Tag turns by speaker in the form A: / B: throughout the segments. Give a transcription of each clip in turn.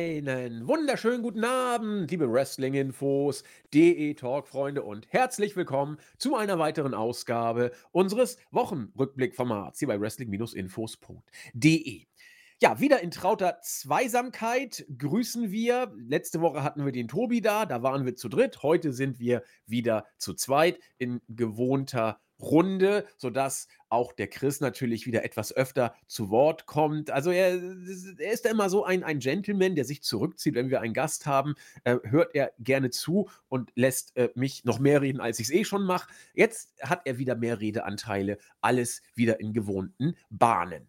A: Einen wunderschönen guten Abend, liebe Wrestling-Infos, DE-Talk-Freunde und herzlich willkommen zu einer weiteren Ausgabe unseres Wochenrückblick-Formats hier bei Wrestling-Infos.de. Ja, wieder in trauter Zweisamkeit grüßen wir. Letzte Woche hatten wir den Tobi da, da waren wir zu dritt. Heute sind wir wieder zu zweit in gewohnter Runde, sodass auch der Chris natürlich wieder etwas öfter zu Wort kommt. Also er, er ist immer so ein, ein Gentleman, der sich zurückzieht, wenn wir einen Gast haben, äh, hört er gerne zu und lässt äh, mich noch mehr reden, als ich es eh schon mache. Jetzt hat er wieder mehr Redeanteile, alles wieder in gewohnten Bahnen.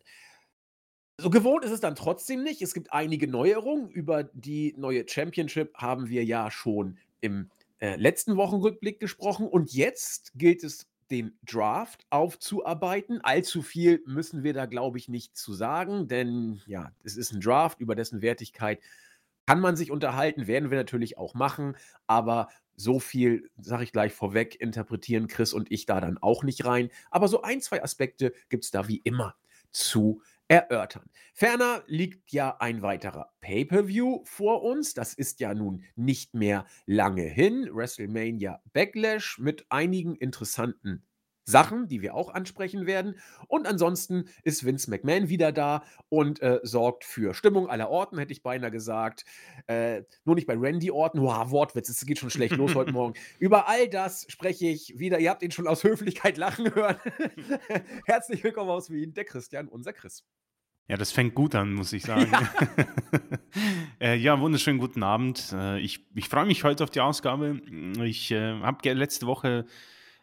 A: So gewohnt ist es dann trotzdem nicht. Es gibt einige Neuerungen. Über die neue Championship haben wir ja schon im äh, letzten Wochenrückblick gesprochen. Und jetzt gilt es den Draft aufzuarbeiten. Allzu viel müssen wir da, glaube ich, nicht zu sagen, denn ja, es ist ein Draft, über dessen Wertigkeit kann man sich unterhalten, werden wir natürlich auch machen, aber so viel, sage ich gleich vorweg, interpretieren Chris und ich da dann auch nicht rein. Aber so ein, zwei Aspekte gibt es da wie immer zu erörtern. Ferner liegt ja ein weiterer Pay-per-View vor uns. Das ist ja nun nicht mehr lange hin. WrestleMania Backlash mit einigen interessanten Sachen, die wir auch ansprechen werden. Und ansonsten ist Vince McMahon wieder da und äh, sorgt für Stimmung aller Orten, hätte ich beinahe gesagt. Äh, nur nicht bei Randy Orten. Wow, Wortwitz, es geht schon schlecht los heute Morgen. Über all das spreche ich wieder. Ihr habt ihn schon aus Höflichkeit lachen hören. Herzlich willkommen aus Wien, der Christian, unser Chris.
B: Ja, das fängt gut an, muss ich sagen. Ja, äh, ja wunderschönen guten Abend. Äh, ich, ich freue mich heute auf die Ausgabe. Ich äh, habe letzte Woche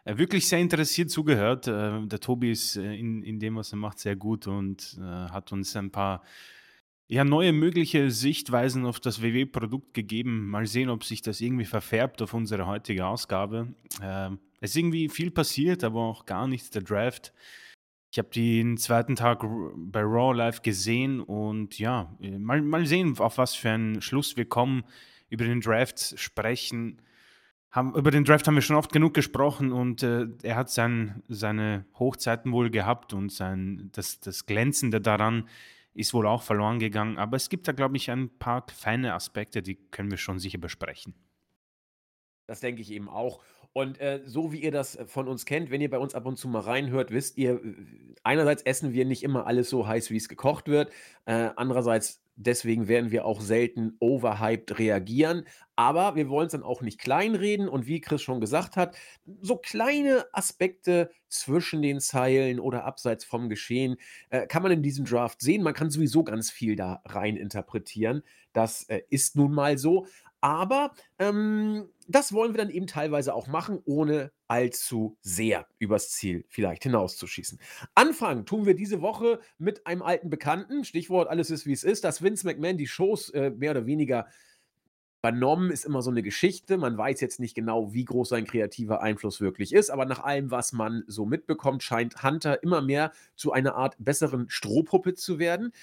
B: äh, wirklich sehr interessiert zugehört. Äh, der Tobi ist äh, in, in dem, was er macht, sehr gut und hat uns ein paar ja, neue mögliche Sichtweisen auf das WW-Produkt gegeben. Mal sehen, ob sich das irgendwie verfärbt auf unsere heutige Ausgabe. es ist irgendwie viel passiert, aber auch gar nichts. Der Draft ich habe den zweiten Tag bei Raw Live gesehen und ja, äh, mal, mal sehen, auf was für einen Schluss wir kommen, über den Draft sprechen. Haben, über den Draft haben wir schon oft genug gesprochen und äh, er hat sein, seine Hochzeiten wohl gehabt und sein, das, das Glänzende daran ist wohl auch verloren gegangen. Aber es gibt da, glaube ich, ein paar feine Aspekte, die können wir schon sicher besprechen.
A: Das denke ich eben auch. Und äh, so wie ihr das äh, von uns kennt, wenn ihr bei uns ab und zu mal reinhört, wisst ihr, einerseits essen wir nicht immer alles so heiß, wie es gekocht wird. Äh, andererseits, deswegen werden wir auch selten overhyped reagieren. Aber wir wollen es dann auch nicht kleinreden. Und wie Chris schon gesagt hat, so kleine Aspekte zwischen den Zeilen oder abseits vom Geschehen äh, kann man in diesem Draft sehen. Man kann sowieso ganz viel da rein interpretieren. Das äh, ist nun mal so. Aber ähm, das wollen wir dann eben teilweise auch machen, ohne allzu sehr übers Ziel vielleicht hinauszuschießen. Anfangen tun wir diese Woche mit einem alten Bekannten. Stichwort alles ist wie es ist, dass Vince McMahon die Shows äh, mehr oder weniger übernommen ist immer so eine Geschichte. Man weiß jetzt nicht genau, wie groß sein kreativer Einfluss wirklich ist, aber nach allem, was man so mitbekommt, scheint Hunter immer mehr zu einer Art besseren Strohpuppe zu werden.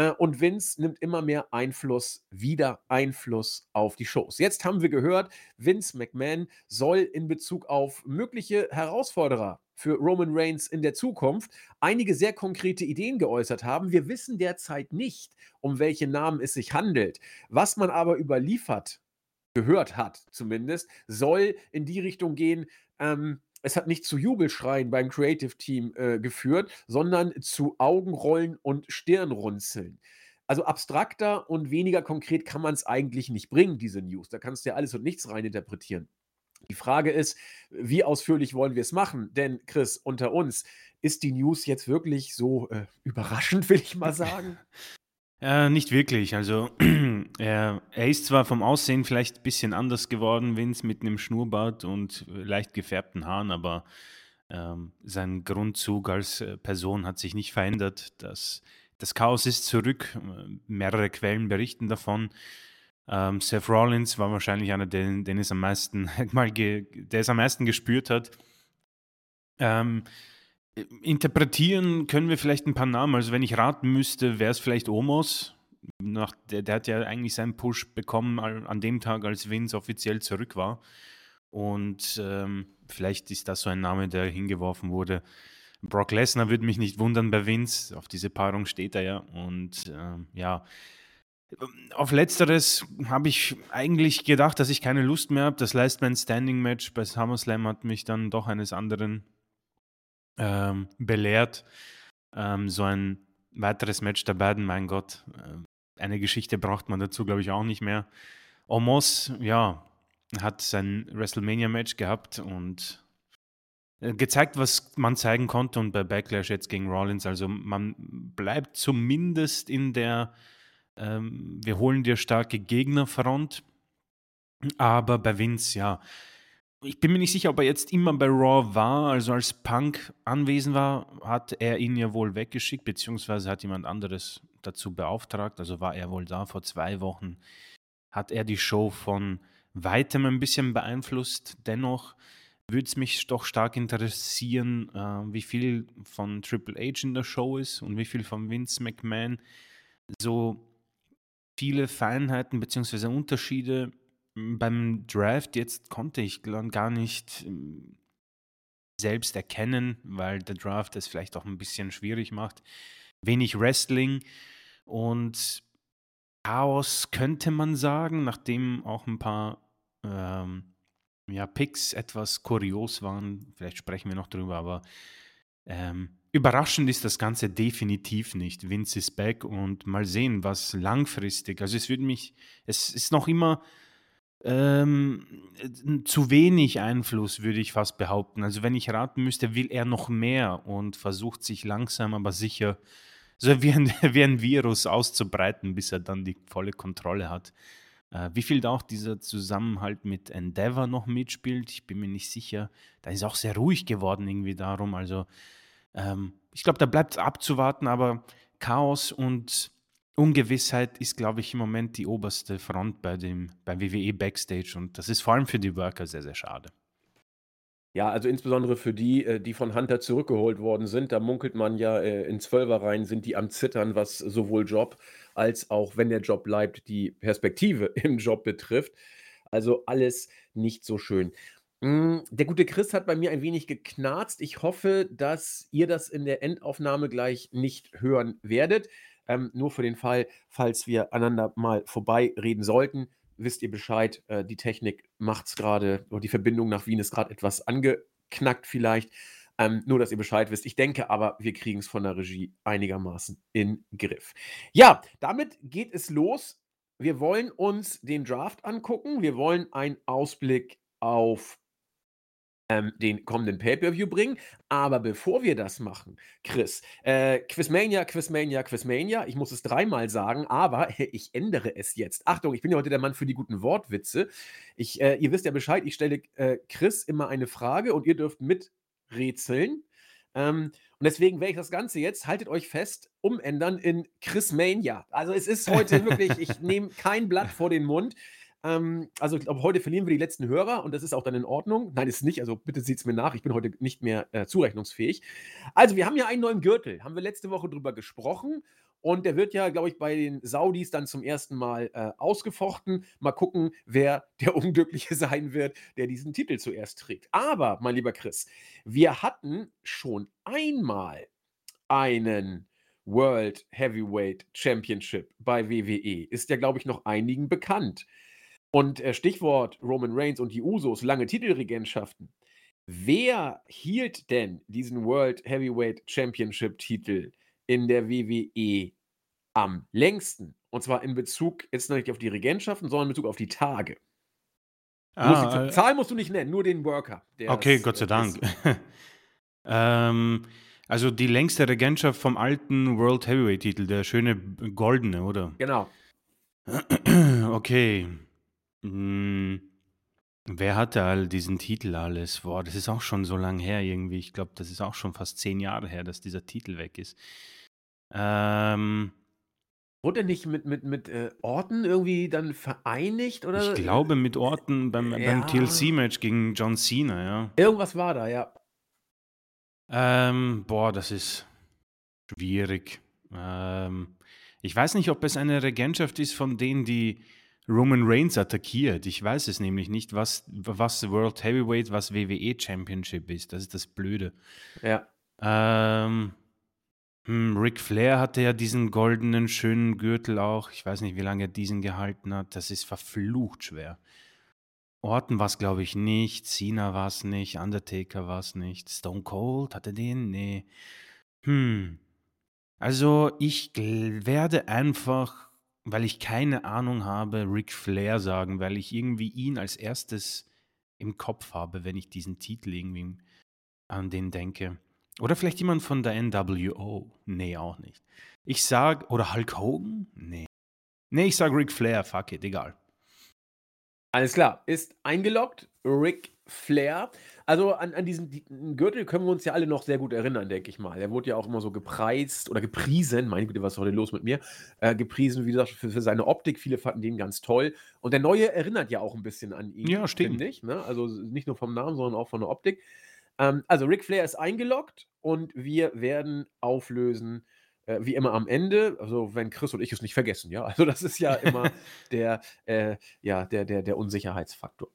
A: Äh, und Vince nimmt immer mehr Einfluss, wieder Einfluss auf die Shows. Jetzt haben wir gehört, Vince McMahon soll in Bezug auf mögliche Herausforderer für Roman Reigns in der Zukunft einige sehr konkrete Ideen geäußert haben. Wir wissen derzeit nicht, um welche Namen es sich handelt. Was man aber überliefert, gehört hat zumindest, soll in die Richtung gehen, ähm, es hat nicht zu Jubelschreien beim Creative Team äh, geführt, sondern zu Augenrollen und Stirnrunzeln. Also abstrakter und weniger konkret kann man es eigentlich nicht bringen, diese News. Da kannst du ja alles und nichts reininterpretieren. Die Frage ist, wie ausführlich wollen wir es machen? Denn, Chris, unter uns, ist die News jetzt wirklich so äh, überraschend, will ich mal sagen?
B: Äh, nicht wirklich. Also er, er, ist zwar vom Aussehen vielleicht ein bisschen anders geworden, Vince, mit einem Schnurrbart und leicht gefärbten Haaren, aber ähm, sein Grundzug als äh, Person hat sich nicht verändert. Das, das Chaos ist zurück. Mehrere Quellen berichten davon. Ähm, Seth Rollins war wahrscheinlich einer, den, den es am meisten, mal der es am meisten gespürt hat. Ähm, Interpretieren können wir vielleicht ein paar Namen. Also wenn ich raten müsste, wäre es vielleicht Omos. Nach, der, der, hat ja eigentlich seinen Push bekommen an dem Tag, als Vince offiziell zurück war. Und ähm, vielleicht ist das so ein Name, der hingeworfen wurde. Brock Lesnar würde mich nicht wundern bei Vince. Auf diese Paarung steht er ja. Und ähm, ja, Auf letzteres habe ich eigentlich gedacht, dass ich keine Lust mehr habe. Das Last Man Standing Match bei SummerSlam hat mich dann doch eines anderen ähm, belehrt. Ähm, so ein weiteres Match der beiden, mein Gott, äh, eine Geschichte braucht man dazu, glaube ich, auch nicht mehr. Omos, ja, hat sein WrestleMania-Match gehabt und äh, gezeigt, was man zeigen konnte und bei Backlash jetzt gegen Rollins. Also man bleibt zumindest in der ähm, wir holen dir starke Gegnerfront. Aber bei Vince, ja, ich bin mir nicht sicher, ob er jetzt immer bei Raw war. Also als Punk anwesend war, hat er ihn ja wohl weggeschickt, beziehungsweise hat jemand anderes dazu beauftragt. Also war er wohl da vor zwei Wochen. Hat er die Show von weitem ein bisschen beeinflusst. Dennoch würde es mich doch stark interessieren, äh, wie viel von Triple H in der Show ist und wie viel von Vince McMahon. So viele Feinheiten bzw. Unterschiede beim Draft jetzt konnte ich gar nicht hm, selbst erkennen, weil der Draft es vielleicht auch ein bisschen schwierig macht. Wenig Wrestling und Chaos könnte man sagen, nachdem auch ein paar ähm, ja, Picks etwas kurios waren. Vielleicht sprechen wir noch drüber, aber ähm, Überraschend ist das Ganze definitiv nicht. Vince ist back und mal sehen, was langfristig. Also es würde mich, es ist noch immer ähm, zu wenig Einfluss, würde ich fast behaupten. Also wenn ich raten müsste, will er noch mehr und versucht sich langsam, aber sicher so wie ein, wie ein Virus auszubreiten, bis er dann die volle Kontrolle hat. Äh, wie viel da auch dieser Zusammenhalt mit Endeavor noch mitspielt, ich bin mir nicht sicher. Da ist auch sehr ruhig geworden irgendwie darum. Also ähm, ich glaube, da bleibt abzuwarten, aber Chaos und Ungewissheit ist, glaube ich, im Moment die oberste Front bei dem, beim WWE Backstage und das ist vor allem für die Worker sehr, sehr schade.
A: Ja, also insbesondere für die, äh, die von Hunter zurückgeholt worden sind. Da munkelt man ja, äh, in Zwölferreihen sind die am Zittern, was sowohl Job als auch, wenn der Job bleibt, die Perspektive im Job betrifft. Also alles nicht so schön. Hm, der gute Chris hat bei mir ein wenig geknarzt. Ich hoffe, dass ihr das in der Endaufnahme gleich nicht hören werdet. Ähm, nur für den Fall, falls wir aneinander mal vorbeireden sollten, wisst ihr Bescheid. Äh, die Technik macht es gerade, oder die Verbindung nach Wien ist gerade etwas angeknackt vielleicht. Ähm, nur, dass ihr Bescheid wisst. Ich denke aber, wir kriegen es von der Regie einigermaßen in Griff. Ja, damit geht es los. Wir wollen uns den Draft angucken. Wir wollen einen Ausblick auf ähm, den kommenden Pay-Per-View bringen. Aber bevor wir das machen, Chris, äh, Quizmania, Quizmania, Quizmania, ich muss es dreimal sagen, aber ich ändere es jetzt. Achtung, ich bin ja heute der Mann für die guten Wortwitze. Ich, äh, ihr wisst ja Bescheid, ich stelle äh, Chris immer eine Frage und ihr dürft miträtseln. Ähm, und deswegen werde ich das Ganze jetzt, haltet euch fest, umändern in Chrismania. Also es ist heute wirklich, ich nehme kein Blatt vor den Mund. Ähm, also ich glaube, heute verlieren wir die letzten Hörer und das ist auch dann in Ordnung. Nein, ist nicht. Also bitte seht es mir nach. Ich bin heute nicht mehr äh, zurechnungsfähig. Also wir haben ja einen neuen Gürtel. Haben wir letzte Woche drüber gesprochen. Und der wird ja, glaube ich, bei den Saudis dann zum ersten Mal äh, ausgefochten. Mal gucken, wer der Unglückliche sein wird, der diesen Titel zuerst trägt. Aber, mein lieber Chris, wir hatten schon einmal einen World Heavyweight Championship bei WWE. Ist ja, glaube ich, noch einigen bekannt. Und äh, Stichwort Roman Reigns und die Usos, lange Titelregentschaften. Wer hielt denn diesen World Heavyweight Championship Titel in der WWE am längsten? Und zwar in Bezug jetzt nicht auf die Regentschaften, sondern in Bezug auf die Tage. Ah, die, äh, Zahl musst du nicht nennen, nur den Worker.
B: okay, Gott sei Dank. ähm, also die längste Regentschaft vom alten World Heavyweight Titel, der schöne goldene, oder?
A: Genau.
B: okay. Hm, wer hatte all diesen Titel alles? Boah, das ist auch schon so lang her irgendwie. Ich glaube, das ist auch schon fast zehn Jahre her, dass dieser Titel weg ist. Ähm,
A: Wurde nicht mit, mit, mit äh, Orten irgendwie dann vereinigt? Oder?
B: ich glaube mit Orten beim, beim TLC-Match gegen John Cena, ja.
A: Irgendwas war da, ja.
B: Ähm, boah, das ist schwierig. Ähm, ich weiß nicht, ob es eine Regentschaft ist von denen, die Roman Reigns attackiert. Ich weiß es nämlich nicht, was, was World Heavyweight, was WWE Championship ist. Das ist das Blöde.
A: Ja.
B: Ähm, Hm, Ric Flair hatte ja diesen goldenen, schönen Gürtel auch. Ich weiß nicht, wie lange er diesen gehalten hat. Das ist verflucht schwer. Orton war es, glaube ich, nicht. Cena war es nicht. Undertaker war es nicht. Stone Cold hatte den? Nee. Hm. Also, ich werde einfach, weil ich keine Ahnung habe, Ric Flair sagen, weil ich irgendwie ihn als erstes im Kopf habe, wenn ich diesen Titel irgendwie an den denke. Oder vielleicht jemand von der NWO. Nee, auch nicht. Ich sag, oder Hulk Hogan? Nee. Nee, ich sag Ric Flair, fuck it, egal.
A: Alles klar, ist eingeloggt. Ric Flair. Also an, an diesen Gürtel können wir uns ja alle noch sehr gut erinnern, denke ich mal. Er wurde ja auch immer so gepreist oder gepriesen, meine Güte, was ist heute los mit mir? Äh, gepriesen, wie gesagt, für, für, seine Optik. Viele fanden den ganz toll. Und der neue erinnert ja auch ein bisschen an ihn.
B: Ja, stimmt.
A: Nicht, ne? Also nicht nur vom Namen, sondern auch von der Optik. Ähm, also Ric Flair ist eingeloggt und wir werden auflösen, äh, wie immer am Ende, also wenn Chris und ich es nicht vergessen, ja. Also das ist ja immer der, äh, ja, der, der, der Unsicherheitsfaktor.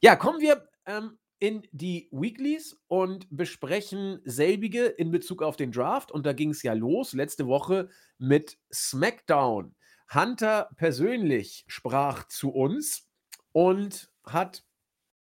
A: Ja, kommen wir ähm, in die Weeklies und besprechen selbige in Bezug auf den Draft. Und da ging es ja los letzte Woche mit SmackDown. Hunter persönlich sprach zu uns und hat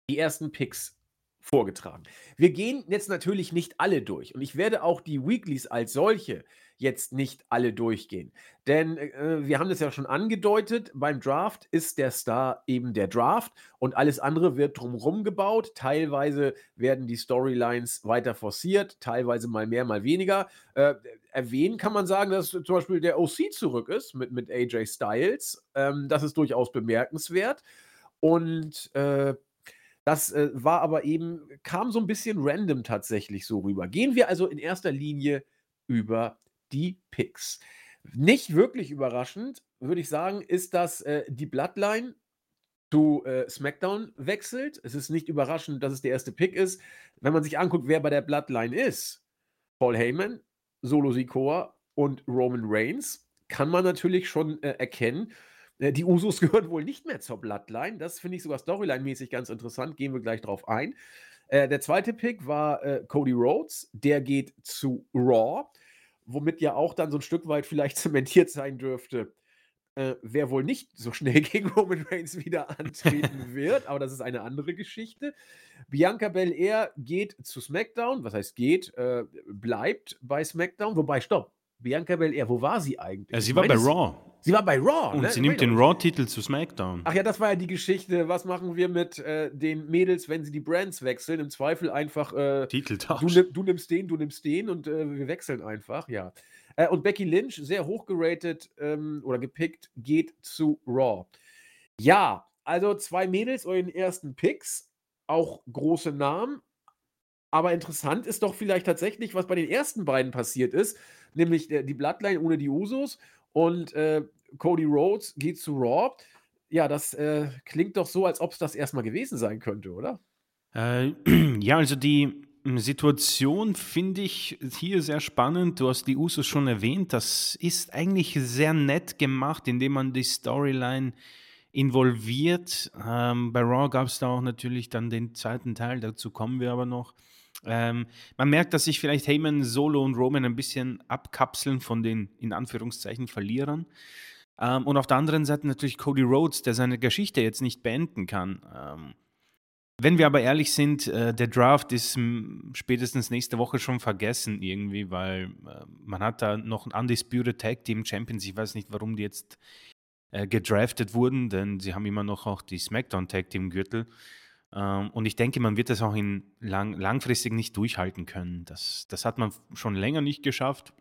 A: die ersten Picks vorgetragen. Wir gehen jetzt natürlich nicht alle durch und ich werde auch die Weeklies als solche jetzt nicht alle durchgehen. Denn äh, wir haben das ja schon angedeutet, beim Draft ist der Star eben der Draft und alles andere wird drumherum gebaut. Teilweise werden die Storylines weiter forciert, teilweise mal mehr, mal weniger. Äh, erwähnen kann man sagen, dass zum Beispiel der OC zurück ist mit, mit AJ Styles. Ähm, das ist durchaus bemerkenswert. Und äh, das äh, war aber eben, kam so ein bisschen random tatsächlich so rüber. Gehen wir also in erster Linie über die Picks. Nicht wirklich überraschend, würde ich sagen, ist, dass äh, die Bloodline zu äh, SmackDown wechselt. Es ist nicht überraschend, dass es der erste Pick ist. Wenn man sich anguckt, wer bei der Bloodline ist, Paul Heyman, Solo Sikoa und Roman Reigns, kann man natürlich schon äh, erkennen, äh, die Usos gehören wohl nicht mehr zur Bloodline. Das finde ich sogar storyline-mäßig ganz interessant. Gehen wir gleich drauf ein. Äh, der zweite Pick war äh, Cody Rhodes. Der geht zu Raw, womit ja auch dann so ein Stück weit vielleicht zementiert sein dürfte, äh, wer wohl nicht so schnell gegen Roman Reigns wieder antreten wird. Aber das ist eine andere Geschichte. Bianca Belair geht zu SmackDown. Was heißt geht? Äh, bleibt bei SmackDown. Wobei, stopp. Bianca Belair, wo war sie eigentlich?
B: Ja, sie war bei Raw.
A: Sie war bei Raw.
B: Und ne? sie nimmt den Raw-Titel zu SmackDown.
A: Ach ja, das war ja die Geschichte. Was machen wir mit äh, den Mädels, wenn sie die Brands wechseln? Im Zweifel einfach. Äh,
B: Titeltausch.
A: Du, du, nimmst den, du nimmst den und äh, wir wechseln einfach, ja. Äh, und Becky Lynch, sehr hoch geratet ähm, oder gepickt, geht zu Raw. Ja, also zwei Mädels euren ersten Picks, auch große Namen. Aber interessant ist doch vielleicht tatsächlich, was bei den ersten beiden passiert ist, nämlich äh, die Bloodline ohne die Usos und äh, Cody Rhodes geht zu Raw. Ja, das äh, klingt doch so, als ob es das erstmal gewesen sein könnte, oder?
B: Äh, ja, also die hm, Situation finde ich hier sehr spannend. Du hast die Usos schon erwähnt. Das ist eigentlich sehr nett gemacht, indem man die Storyline involviert. Ähm, bei Raw gab es da auch natürlich dann den zweiten Teil, dazu kommen wir aber noch. Ähm, man merkt, dass sich vielleicht Heyman, Solo und Roman ein bisschen abkapseln von den in Anführungszeichen Verlierern. Ähm, und auf der anderen Seite natürlich Cody Rhodes, der seine Geschichte jetzt nicht beenden kann. Ähm, wenn wir aber ehrlich sind, äh, der Draft ist spätestens nächste Woche schon vergessen irgendwie, weil äh, man hat da noch ein Undisputed Tag Team Champions. Ich weiß nicht, warum die jetzt äh, gedraftet wurden, denn sie haben immer noch auch die SmackDown Tag Team Gürtel. Ähm, und ich denke, man wird das auch in lang, langfristig nicht durchhalten können. Das, das hat man schon länger nicht geschafft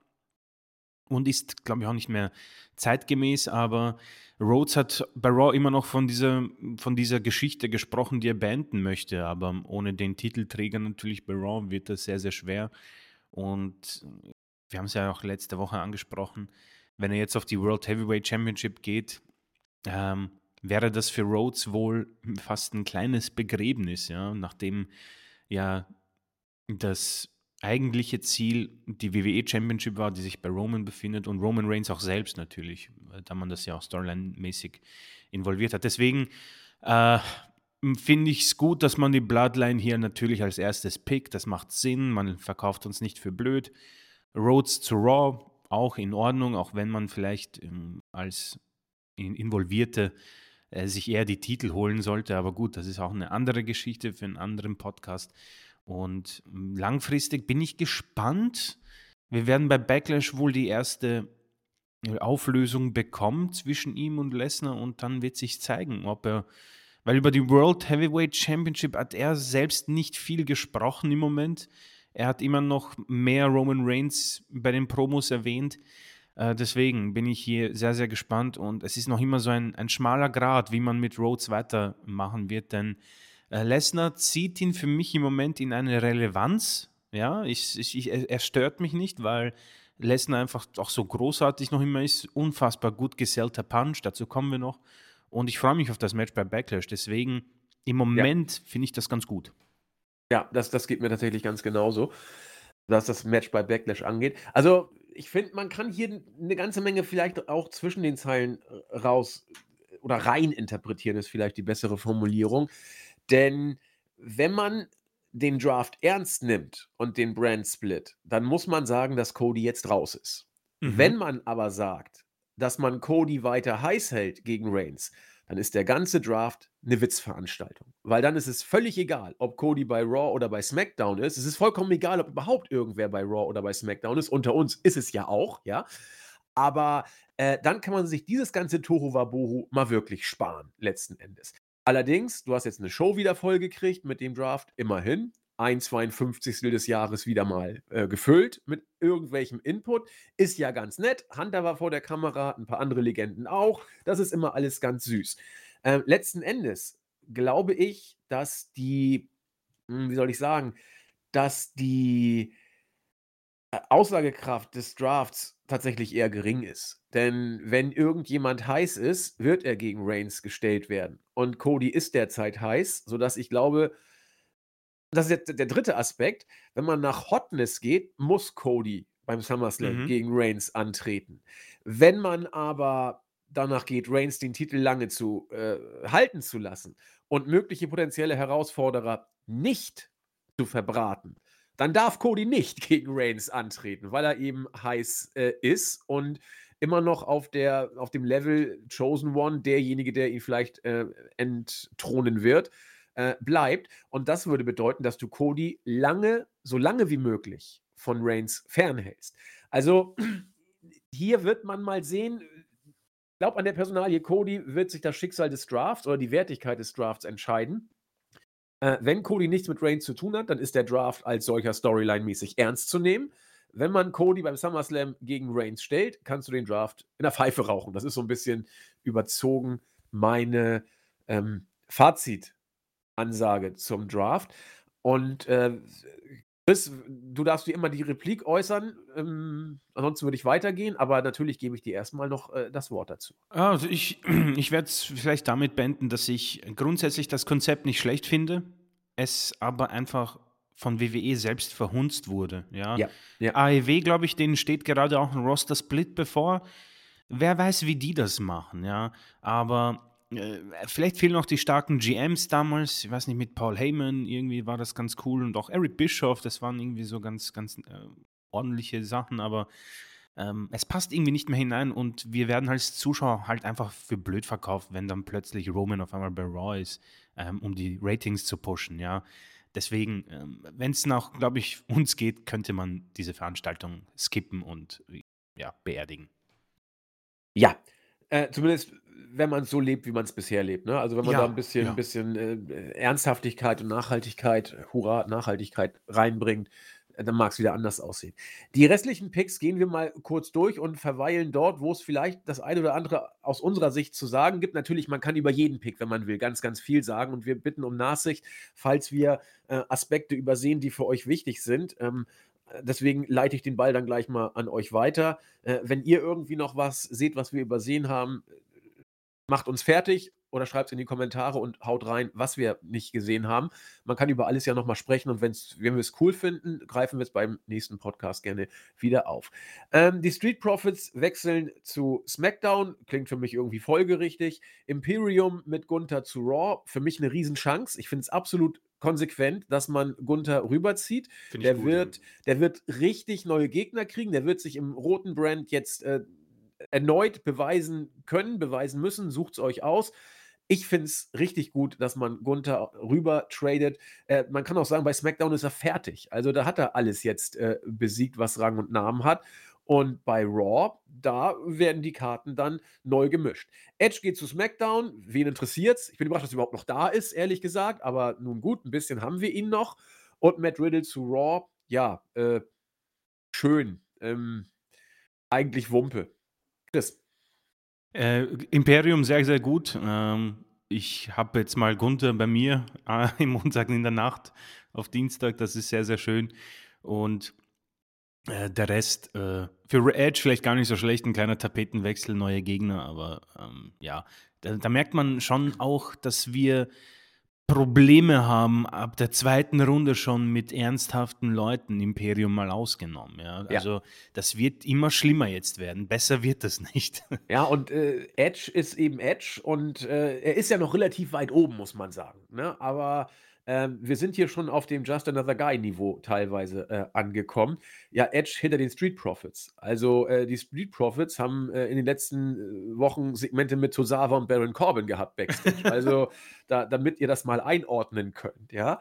B: und ist, glaube ich, auch nicht mehr zeitgemäß. Aber Rhodes hat bei Raw immer noch von dieser, von dieser Geschichte gesprochen, die er beenden möchte. Aber ohne den Titelträger natürlich bei Raw wird das sehr, sehr schwer. Und wir haben es ja auch letzte Woche angesprochen, wenn er jetzt auf die World Heavyweight Championship geht, ähm, wäre das für Rhodes wohl fast ein kleines Begräbnis, ja, nachdem ja das eigentliche Ziel die WWE Championship war, die sich bei Roman befindet und Roman Reigns auch selbst natürlich, da man das ja auch storyline-mäßig involviert hat. Deswegen äh, finde ich es gut, dass man die Bloodline hier natürlich als erstes pickt. Das macht Sinn, man verkauft uns nicht für blöd. Rhodes zu Raw auch in Ordnung, auch wenn man vielleicht ähm, als Involvierte äh, sich eher die Titel holen sollte. Aber gut, das ist auch eine andere Geschichte für einen anderen Podcast. Und ähm, langfristig bin ich gespannt. Wir werden bei Backlash wohl die erste äh, Auflösung bekommen zwischen ihm und Lesnar und dann wird sich zeigen, ob er, weil über die World Heavyweight Championship hat er selbst nicht viel gesprochen im Moment. Er hat immer noch mehr Roman Reigns bei den Promos erwähnt. Äh, deswegen bin ich hier sehr, sehr gespannt und es ist noch immer so ein, ein schmaler Grad, wie man mit Rhodes weitermachen wird, denn äh, Lesnar zieht ihn für mich im Moment in eine Relevanz. Ja, ich, ich, er stört mich nicht, weil Lesnar einfach auch so großartig noch immer ist. Unfassbar gut gesellter Punch, dazu kommen wir noch. Und ich freue mich auf das Match bei Backlash. Deswegen im Moment ja. finde ich das ganz gut.
A: Ja, das, das geht mir tatsächlich ganz genauso, was das Match bei Backlash angeht. Also, ich finde, man kann hier eine ganze Menge vielleicht auch zwischen den Zeilen äh, raus oder rein interpretieren, ist vielleicht die bessere Formulierung. Denn wenn man den Draft ernst nimmt und den Brand Split, dann muss man sagen, dass Cody jetzt raus ist. Mhm. Wenn man aber sagt, dass man Cody weiter heiß hält gegen Reigns, dann ist der ganze Draft eine Witzveranstaltung. Weil dann ist es völlig egal, ob Cody bei Raw oder bei SmackDown ist. Es ist vollkommen egal, ob überhaupt irgendwer bei Raw oder bei SmackDown ist. Unter uns ist es ja auch, ja. Aber äh, dann kann man sich dieses ganze Tohu Wabohu mal wirklich sparen, letzten Endes. Allerdings, du hast jetzt eine Show wieder vollgekriegt mit dem Draft, immerhin. Ein 52. des Jahres wieder mal äh, gefüllt mit irgendwelchem Input. Ist ja ganz nett. Hunter war vor der Kamera, ein paar andere Legenden auch. Das ist immer alles ganz süß. Äh, letzten Endes glaube ich, dass die, hm, wie soll ich sagen, dass die äh, Aussagekraft des Drafts tatsächlich eher gering ist. Denn wenn irgendjemand heiß ist, wird er gegen Reigns gestellt werden. Und Cody ist derzeit heiß, sodass ich glaube, das ist jetzt der dritte Aspekt, wenn man nach Hotness geht, muss Cody beim SummerSlam mhm. gegen Reigns antreten. Wenn man aber danach geht, Reigns den Titel lange zu äh, halten zu lassen und mögliche potenzielle Herausforderer nicht zu verbraten, dann darf Cody nicht gegen Reigns antreten, weil er eben heiß äh, ist und immer noch auf, der, auf dem Level Chosen One, derjenige, der ihn vielleicht äh, entthronen wird, äh, bleibt. Und das würde bedeuten, dass du Cody lange, so lange wie möglich von Reigns fernhältst. Also hier wird man mal sehen, ich glaube an der Personalie Cody wird sich das Schicksal des Drafts oder die Wertigkeit des Drafts entscheiden. Äh, wenn Cody nichts mit Reigns zu tun hat, dann ist der Draft als solcher Storyline-mäßig ernst zu nehmen. Wenn man Cody beim SummerSlam gegen Reigns stellt, kannst du den Draft in der Pfeife rauchen. Das ist so ein bisschen überzogen meine ähm, Fazit-Ansage zum Draft. Und äh, Chris, du darfst wie immer die Replik äußern. Ähm, ansonsten würde ich weitergehen, aber natürlich gebe ich dir erstmal noch äh, das Wort dazu.
B: Also ich, ich werde es vielleicht damit beenden, dass ich grundsätzlich das Konzept nicht schlecht finde, es aber einfach von WWE selbst verhunzt wurde. Ja. ja, ja. AEW, glaube ich, denen steht gerade auch ein Roster-Split bevor. Wer weiß, wie die das machen, ja. Aber vielleicht fehlen noch die starken GMs damals. Ich weiß nicht, mit Paul Heyman irgendwie war das ganz cool und auch Eric Bischoff, das waren irgendwie so ganz, ganz äh, ordentliche Sachen, aber ähm, es passt irgendwie nicht mehr hinein und wir werden als Zuschauer halt einfach für blöd verkauft, wenn dann plötzlich Roman auf einmal bei Raw ist, ähm, um die Ratings zu pushen, ja. Deswegen, ähm, wenn es nach, glaube ich, uns geht, könnte man diese Veranstaltung skippen und ja, beerdigen.
A: Ja, äh, zumindest wenn man es so lebt, wie man es bisher lebt. Ne? Also wenn man ja, da ein bisschen, ja. bisschen äh, Ernsthaftigkeit und Nachhaltigkeit, Hurra, Nachhaltigkeit reinbringt, äh, dann mag es wieder anders aussehen. Die restlichen Picks gehen wir mal kurz durch und verweilen dort, wo es vielleicht das eine oder andere aus unserer Sicht zu sagen gibt. Natürlich, man kann über jeden Pick, wenn man will, ganz, ganz viel sagen und wir bitten um Nachsicht, falls wir äh, Aspekte übersehen, die für euch wichtig sind. Ähm, deswegen leite ich den Ball dann gleich mal an euch weiter. Äh, wenn ihr irgendwie noch was seht, was wir übersehen haben, macht uns fertig oder schreibt es in die Kommentare und haut rein, was wir nicht gesehen haben. Man kann über alles ja nochmal sprechen und wenn's, wenn wir es cool finden, greifen wir es beim nächsten Podcast gerne wieder auf. Ähm, die Street Profits wechseln zu SmackDown, klingt für mich irgendwie folgerichtig. Imperium mit Gunther zu Raw, für mich eine Riesenchance. Ich finde es absolut konsequent, dass man Gunther rüberzieht. Der
B: gut.
A: wird, der wird richtig neue Gegner kriegen. Der wird sich im roten Brand jetzt äh, erneut beweisen können, beweisen müssen. Sucht es euch aus. Ich finde es richtig gut, dass man Gunther rüber tradet. Äh, man kann auch sagen, bei SmackDown ist er fertig. Also da hat er alles jetzt äh, besiegt, was Rang und Namen hat. Und bei Raw, da werden die Karten dann neu gemischt. Edge geht zu SmackDown. Wen interessiert's? Ich bin überrascht, dass er überhaupt noch da ist, ehrlich gesagt. Aber nun gut, ein bisschen haben wir ihn noch. Und Matt Riddle zu Raw. Ja, äh, schön. Ähm, eigentlich Wumpe. Chris.
B: Äh, Imperium sehr, sehr gut. Ähm, ich habe jetzt mal Gunther bei mir äh, im Montag in der Nacht auf Dienstag. Das ist sehr, sehr schön. Und äh, der Rest äh, für Edge vielleicht gar nicht so schlecht. Ein kleiner Tapetenwechsel, neue Gegner. Aber ähm, ja, da, da merkt man schon auch, dass wir Probleme haben ab der zweiten Runde schon mit ernsthaften Leuten, Imperium mal ausgenommen. Ja?
A: Ja.
B: Also das wird immer schlimmer jetzt werden. Besser wird es nicht.
A: Ja, und äh, Edge ist eben Edge und äh, er ist ja noch relativ weit oben, muss man sagen. Ne? Aber ähm, wir sind hier schon auf dem Just Another Guy-Niveau teilweise äh, angekommen. Ja, Edge hinter den Street Profits. Also äh, die Street Profits haben äh, in den letzten äh, Wochen Segmente mit Tosawa und Baron Corbin gehabt backstage. also da, damit ihr das mal einordnen könnt, ja.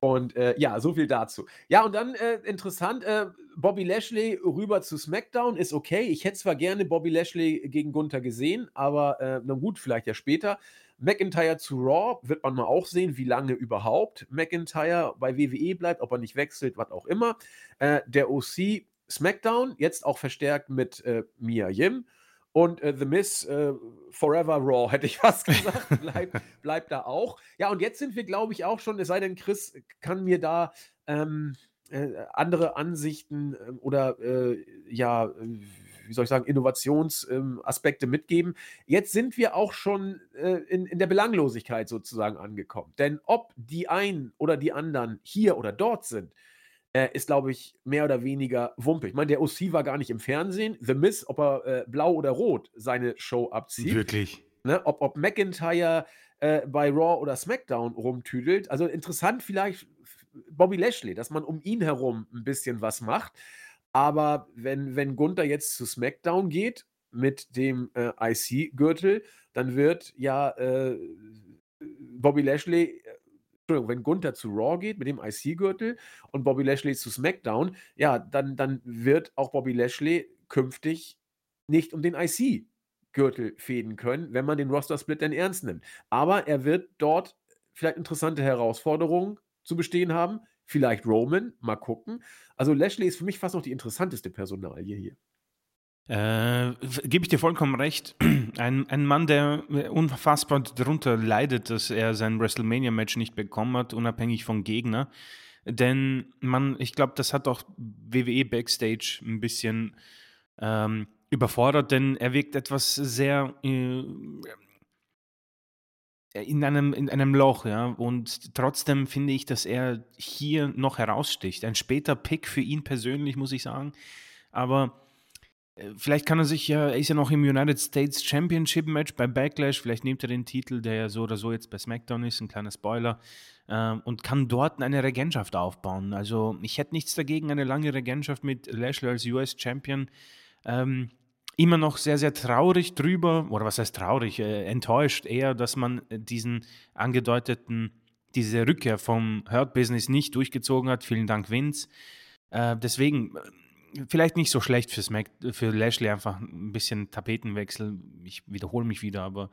A: Und äh, ja, so viel dazu. Ja, und dann äh, interessant, äh, Bobby Lashley rüber zu SmackDown ist okay. Ich hätte zwar gerne Bobby Lashley gegen Gunther gesehen, aber äh, na gut, vielleicht ja später. McIntyre zu Raw wird man mal auch sehen, wie lange überhaupt McIntyre bei WWE bleibt, ob er nicht wechselt, was auch immer. Äh, der OC SmackDown, jetzt auch verstärkt mit äh, Mia Yim. Und äh, The Miz, äh, Forever Raw, hätte ich fast gesagt, bleibt, bleibt da auch. Ja, und jetzt sind wir, glaube ich, auch schon, es sei denn, Chris kann mir da ähm, äh, andere Ansichten ähm, oder äh, ja, äh, wie soll ich sagen, Innovationsaspekte ähm, mitgeben. Jetzt sind wir auch schon äh, in, in der Belanglosigkeit sozusagen angekommen. Denn ob die einen oder die anderen hier oder dort sind, äh, ist, glaube ich, mehr oder weniger Wumpe. Ich meine, der OC war gar nicht im Fernsehen. The Miss, ob er äh, blau oder rot seine Show abzieht.
B: Wirklich.
A: Ne? Ob, ob McIntyre äh, bei Raw oder SmackDown rumtüdelt. Also interessant vielleicht Bobby Lashley, dass man um ihn herum ein bisschen was macht. Aber wenn, wenn Gunther jetzt zu SmackDown geht mit dem äh, IC-Gürtel, dann wird ja äh, Bobby Lashley, äh, Entschuldigung, wenn Gunther zu Raw geht mit dem IC-Gürtel und Bobby Lashley zu SmackDown, ja, dann, dann wird auch Bobby Lashley künftig nicht um den IC-Gürtel fäden können, wenn man den Roster-Split denn ernst nimmt. Aber er wird dort vielleicht interessante Herausforderungen zu bestehen haben. Vielleicht Roman, mal gucken. Also Lashley ist für mich fast noch die interessanteste Personalie hier.
B: Äh, Gebe ich dir vollkommen recht. Ein, ein Mann, der unfassbar darunter leidet, dass er sein WrestleMania-Match nicht bekommen hat, unabhängig vom Gegner. Denn man, ich glaube, das hat auch WWE Backstage ein bisschen ähm, überfordert, denn er wirkt etwas sehr äh, in einem, in einem Loch, ja. Und trotzdem finde ich, dass er hier noch heraussticht. Ein später Pick für ihn persönlich, muss ich sagen. Aber äh, vielleicht kann er sich ja, er ist ja noch im United States Championship Match bei Backlash, vielleicht nimmt er den Titel, der ja so oder so jetzt bei SmackDown ist, ein kleiner Spoiler, ähm, und kann dort eine Regentschaft aufbauen. Also ich hätte nichts dagegen, eine lange Regentschaft mit Lashley als US Champion. Ähm, immer noch sehr, sehr traurig drüber, oder was heißt traurig, äh, enttäuscht eher, dass man diesen angedeuteten, diese Rückkehr vom Hurt-Business nicht durchgezogen hat. Vielen Dank, Vince. Äh, deswegen, vielleicht nicht so schlecht für, Smack, für Lashley, einfach ein bisschen Tapetenwechsel. Ich wiederhole mich wieder, aber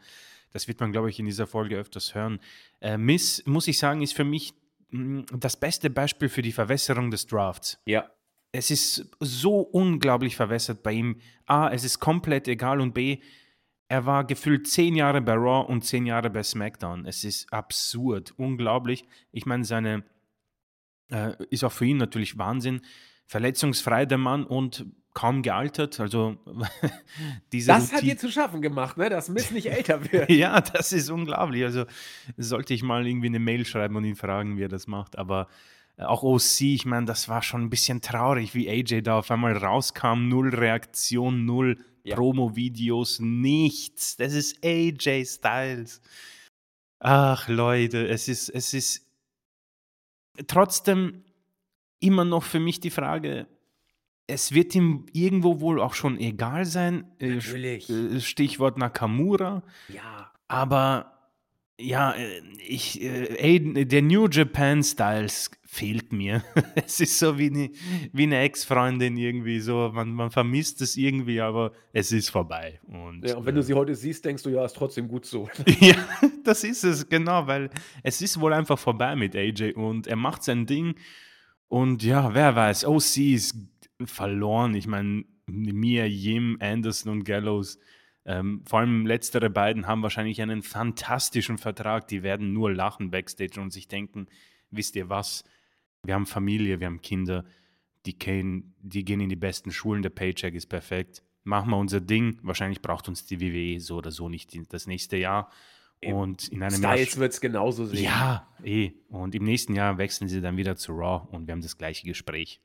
B: das wird man, glaube ich, in dieser Folge öfters hören. Äh, Miss, muss ich sagen, ist für mich mh, das beste Beispiel für die Verwässerung des Drafts.
A: Ja.
B: Es ist so unglaublich verwässert bei ihm. A, es ist komplett egal und B, er war gefühlt zehn Jahre bei Raw und zehn Jahre bei SmackDown. Es ist absurd, unglaublich. Ich meine, seine äh, ist auch für ihn natürlich Wahnsinn. Verletzungsfrei der Mann und kaum gealtert. Also diese
A: Das hat
B: Routine-
A: dir zu schaffen gemacht, ne? dass Miss nicht älter wird.
B: ja, das ist unglaublich. Also sollte ich mal irgendwie eine Mail schreiben und ihn fragen, wie er das macht. Aber auch OC, ich meine, das war schon ein bisschen traurig, wie AJ da auf einmal rauskam. Null Reaktion, null
A: Ja.
B: Promo-Videos, nichts. Das ist AJ Styles. Ach, Leute, es ist, es ist trotzdem immer noch für mich die Frage, es wird ihm irgendwo wohl auch schon egal sein.
A: Äh, Natürlich.
B: Äh, Stichwort Nakamura.
A: Ja.
B: Aber ja, äh, ich, äh, der New Japan Styles fehlt mir. es ist so wie eine, wie eine Ex-Freundin irgendwie so. Man, man vermisst es irgendwie, aber es ist vorbei. Und,
A: ja, und wenn äh, du sie heute siehst, denkst du, ja, ist trotzdem gut so.
B: ja, das ist es, genau, weil es ist wohl einfach vorbei mit AJ und er macht sein Ding. Und ja, wer weiß, OC ist verloren. Ich meine, Mia, Jim, Anderson und Gallows ähm, vor allem letztere beiden haben wahrscheinlich einen fantastischen Vertrag. Die werden nur lachen backstage und sich denken, wisst ihr was, wir haben Familie, wir haben Kinder, die gehen, die gehen in die besten Schulen, der Paycheck ist perfekt. Machen wir unser Ding. Wahrscheinlich braucht uns die WWE so oder so nicht das nächste Jahr. Und in einem
A: Styles wird es genauso sehen.
B: Ja, eh. Und im nächsten Jahr wechseln sie dann wieder zu Raw und wir haben das gleiche Gespräch.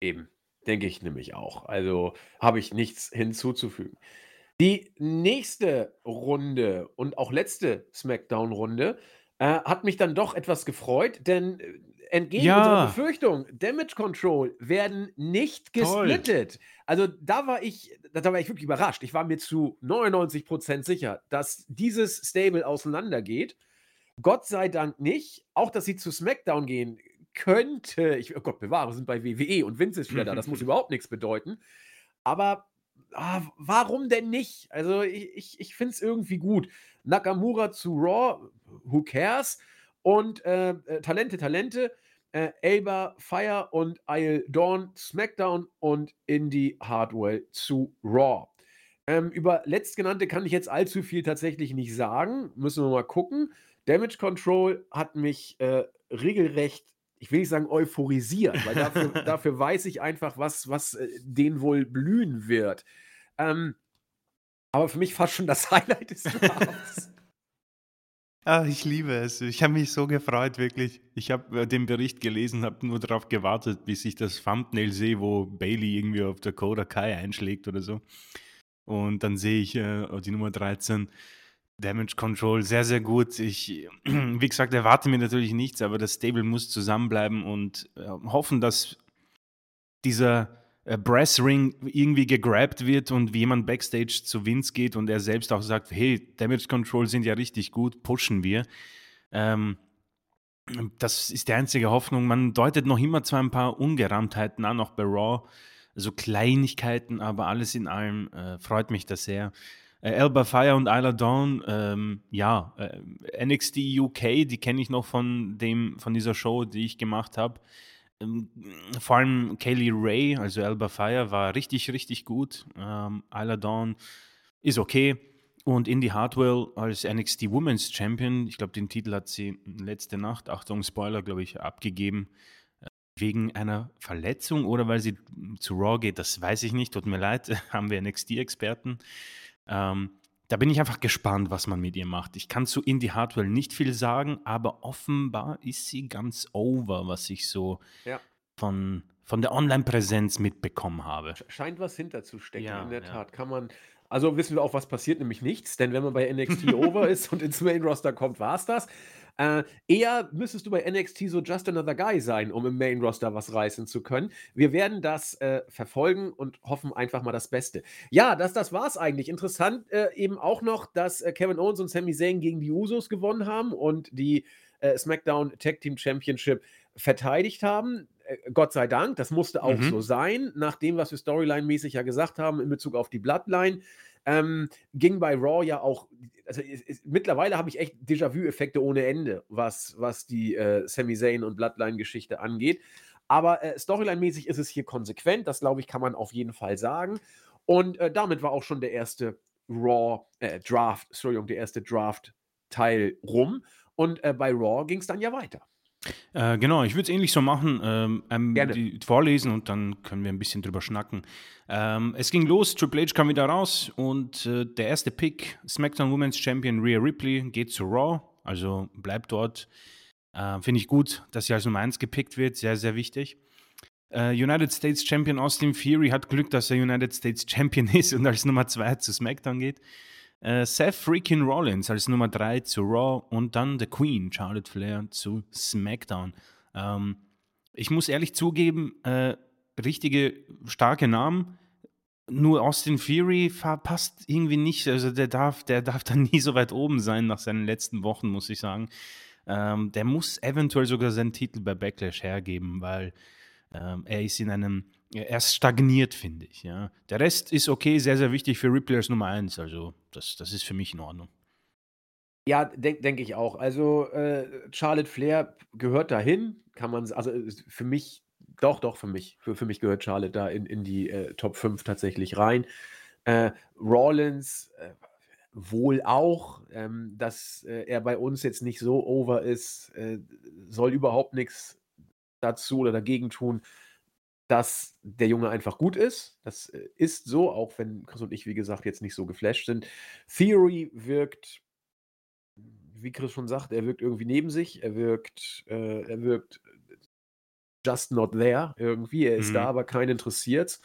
A: Eben, denke ich nämlich auch. Also habe ich nichts hinzuzufügen. Die nächste Runde und auch letzte Smackdown-Runde äh, hat mich dann doch etwas gefreut, denn äh, entgegen unserer
B: Ja,
A: Befürchtung, Damage Control werden nicht
B: toll.
A: gesplittet. Also da war ich, da war ich wirklich überrascht. Ich war mir zu 99% sicher, dass dieses Stable auseinandergeht. Gott sei Dank nicht. Auch, dass sie zu SmackDown gehen könnte. Ich, oh Gott bewahre, sind bei WWE und Vince ist wieder da. Das muss überhaupt nichts bedeuten. Aber ah, warum denn nicht? Also ich, ich, ich finde es irgendwie gut. Nakamura zu Raw, who cares? Und äh, äh, Talente, Talente, äh, Elba, Fire und Isle Dawn, SmackDown und Indy Hardwell zu Raw. Ähm, über letztgenannte kann ich jetzt allzu viel tatsächlich nicht sagen. Müssen wir mal gucken. Damage Control hat mich äh, regelrecht ich will nicht sagen euphorisiert, weil dafür, dafür weiß ich einfach, was, was äh, denen wohl blühen wird. Ähm, aber für mich fast schon das Highlight des Drafts.
B: Ah, ich liebe es. Ich habe mich so gefreut, wirklich. Ich habe äh, den Bericht gelesen, habe nur darauf gewartet, bis ich das Thumbnail sehe, wo Bailey irgendwie auf Dakota Kai einschlägt oder so. Und dann sehe ich äh, die Nummer 13 Damage Control sehr, sehr gut. Ich, wie gesagt, erwarte mir natürlich nichts, aber das Stable muss zusammenbleiben und äh, hoffen, dass dieser äh, Brass Ring irgendwie gegrabt wird und wie jemand Backstage zu Vince geht und er selbst auch sagt, hey, Damage Control sind ja richtig gut, pushen wir. Ähm, das ist die einzige Hoffnung. Man deutet noch immer zwar ein paar Ungereimtheiten an, auch bei Raw, so Kleinigkeiten, aber alles in allem äh, freut mich das sehr. Äh, Elba Fire und Isla Dawn, ähm, ja, äh, NXT UK, die kenne ich noch von, dem, von dieser Show, die ich gemacht habe. Ähm, vor allem Kaylee Ray, also Elba Fire, war richtig, richtig gut. Ähm, Isla Dawn ist okay. Und Indy Hartwell als NXT Women's Champion, ich glaube, den Titel hat sie letzte Nacht, Achtung, Spoiler, glaube ich, abgegeben. Äh, wegen einer Verletzung oder weil sie zu Raw geht, das weiß ich nicht. Tut mir leid, haben wir NXT-Experten. Ähm, da bin ich einfach gespannt, was man mit ihr macht. Ich kann zu Indie Hardware nicht viel sagen, aber offenbar ist sie ganz over, was ich so ja. von, von der Online-Präsenz mitbekommen habe.
A: Scheint was hinterzustecken, ja, in der ja. Tat. Kann man. Also wissen wir auch, was passiert, nämlich nichts, denn wenn man bei NXT over ist und ins Main Roster kommt, war es das. Äh, eher müsstest du bei NXT so just another guy sein, um im Main Roster was reißen zu können. Wir werden das äh, verfolgen und hoffen einfach mal das Beste. Ja, das, das war's eigentlich. Interessant äh, eben auch noch, dass äh, Kevin Owens und Sami Zayn gegen die Usos gewonnen haben und die äh, SmackDown Tag Team Championship verteidigt haben. Äh, Gott sei Dank, das musste auch mhm. so sein, nach dem, was wir Storyline-mäßig ja gesagt haben in Bezug auf die Bloodline. Ähm, ging bei Raw ja auch, also es, es, mittlerweile habe ich echt Déjà-vu-Effekte ohne Ende, was, was die äh, Sami Zayn und Bloodline-Geschichte angeht. Aber äh, Storyline-mäßig ist es hier konsequent, das glaube ich, kann man auf jeden Fall sagen. Und äh, damit war auch schon der erste Raw, äh, Draft, Entschuldigung, der erste Draft-Teil rum. Und äh, bei Raw ging es dann ja weiter.
B: Äh, genau, ich würde es ähnlich so machen, ähm, ähm, vorlesen und dann können wir ein bisschen drüber schnacken. Ähm, es ging los, Triple H kam wieder raus und äh, der erste Pick, SmackDown Women's Champion Rhea Ripley, geht zu Raw, also bleibt dort. Äh, Finde ich gut, dass sie als Nummer 1 gepickt wird, sehr, sehr wichtig. Uh, United States Champion Austin Fury hat Glück, dass er United States Champion ist und als Nummer 2 zu SmackDown geht. Äh, Seth freaking Rollins als Nummer 3 zu Raw und dann The Queen, Charlotte Flair zu SmackDown. Ähm, ich muss ehrlich zugeben, äh, richtige starke Namen. Nur Austin Fury passt irgendwie nicht. Also der darf, der darf dann nie so weit oben sein nach seinen letzten Wochen, muss ich sagen. Ähm, der muss eventuell sogar seinen Titel bei Backlash hergeben, weil ähm, er ist in einem, er ist stagniert, finde ich. Ja. Der Rest ist okay, sehr, sehr wichtig für Ripley als Nummer 1. Also das, das ist für mich in Ordnung.
A: Ja, denke denk ich auch. Also äh, Charlotte Flair gehört dahin, kann man, also für mich, doch, doch, für mich, für, für mich gehört Charlotte da in, in die äh, Top 5 tatsächlich rein. Äh, Rollins äh, wohl auch, ähm, dass äh, er bei uns jetzt nicht so over ist, äh, soll überhaupt nichts dazu oder dagegen tun, dass der Junge einfach gut ist. Das ist so, auch wenn Chris und ich, wie gesagt, jetzt nicht so geflasht sind. Theory wirkt wie Chris schon sagt, er wirkt irgendwie neben sich, er wirkt, äh, er wirkt just not there irgendwie, er ist mhm. da, aber keinen interessiert.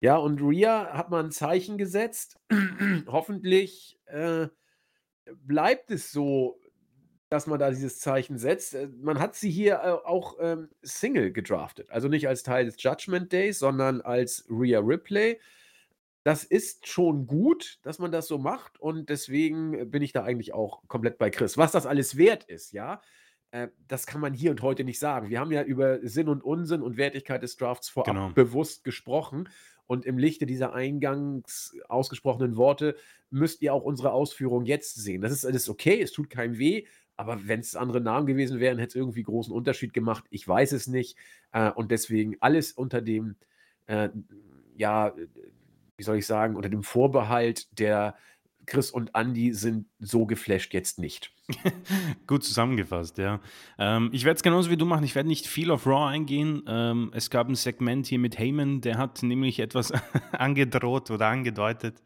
A: Ja, und Ria hat mal ein Zeichen gesetzt. Hoffentlich äh, bleibt es so, dass man da dieses Zeichen setzt. Äh, man hat sie hier äh, auch ähm, Single gedraftet. Also nicht als Teil des Judgment Days, sondern als Rhea Ripley das ist schon gut, dass man das so macht und deswegen bin ich da eigentlich auch komplett bei Chris. Was das alles wert ist, ja, äh, das kann man hier und heute nicht sagen. Wir haben ja über Sinn und Unsinn und Wertigkeit des Drafts vorab genau. bewusst gesprochen und im Lichte dieser eingangs ausgesprochenen Worte müsst ihr auch unsere Ausführung jetzt sehen. Das ist alles okay, es tut keinem weh, aber wenn es andere Namen gewesen wären, hätte es irgendwie großen Unterschied gemacht. Ich weiß es nicht äh, und deswegen alles unter dem, äh, ja, wie soll ich sagen, unter dem Vorbehalt, der Chris und Andy sind so geflasht jetzt nicht.
B: Gut zusammengefasst, ja. Ähm, ich werde es genauso wie du machen. Ich werde nicht viel auf Raw eingehen. Ähm, es gab ein Segment hier mit Heyman, der hat nämlich etwas angedroht oder angedeutet,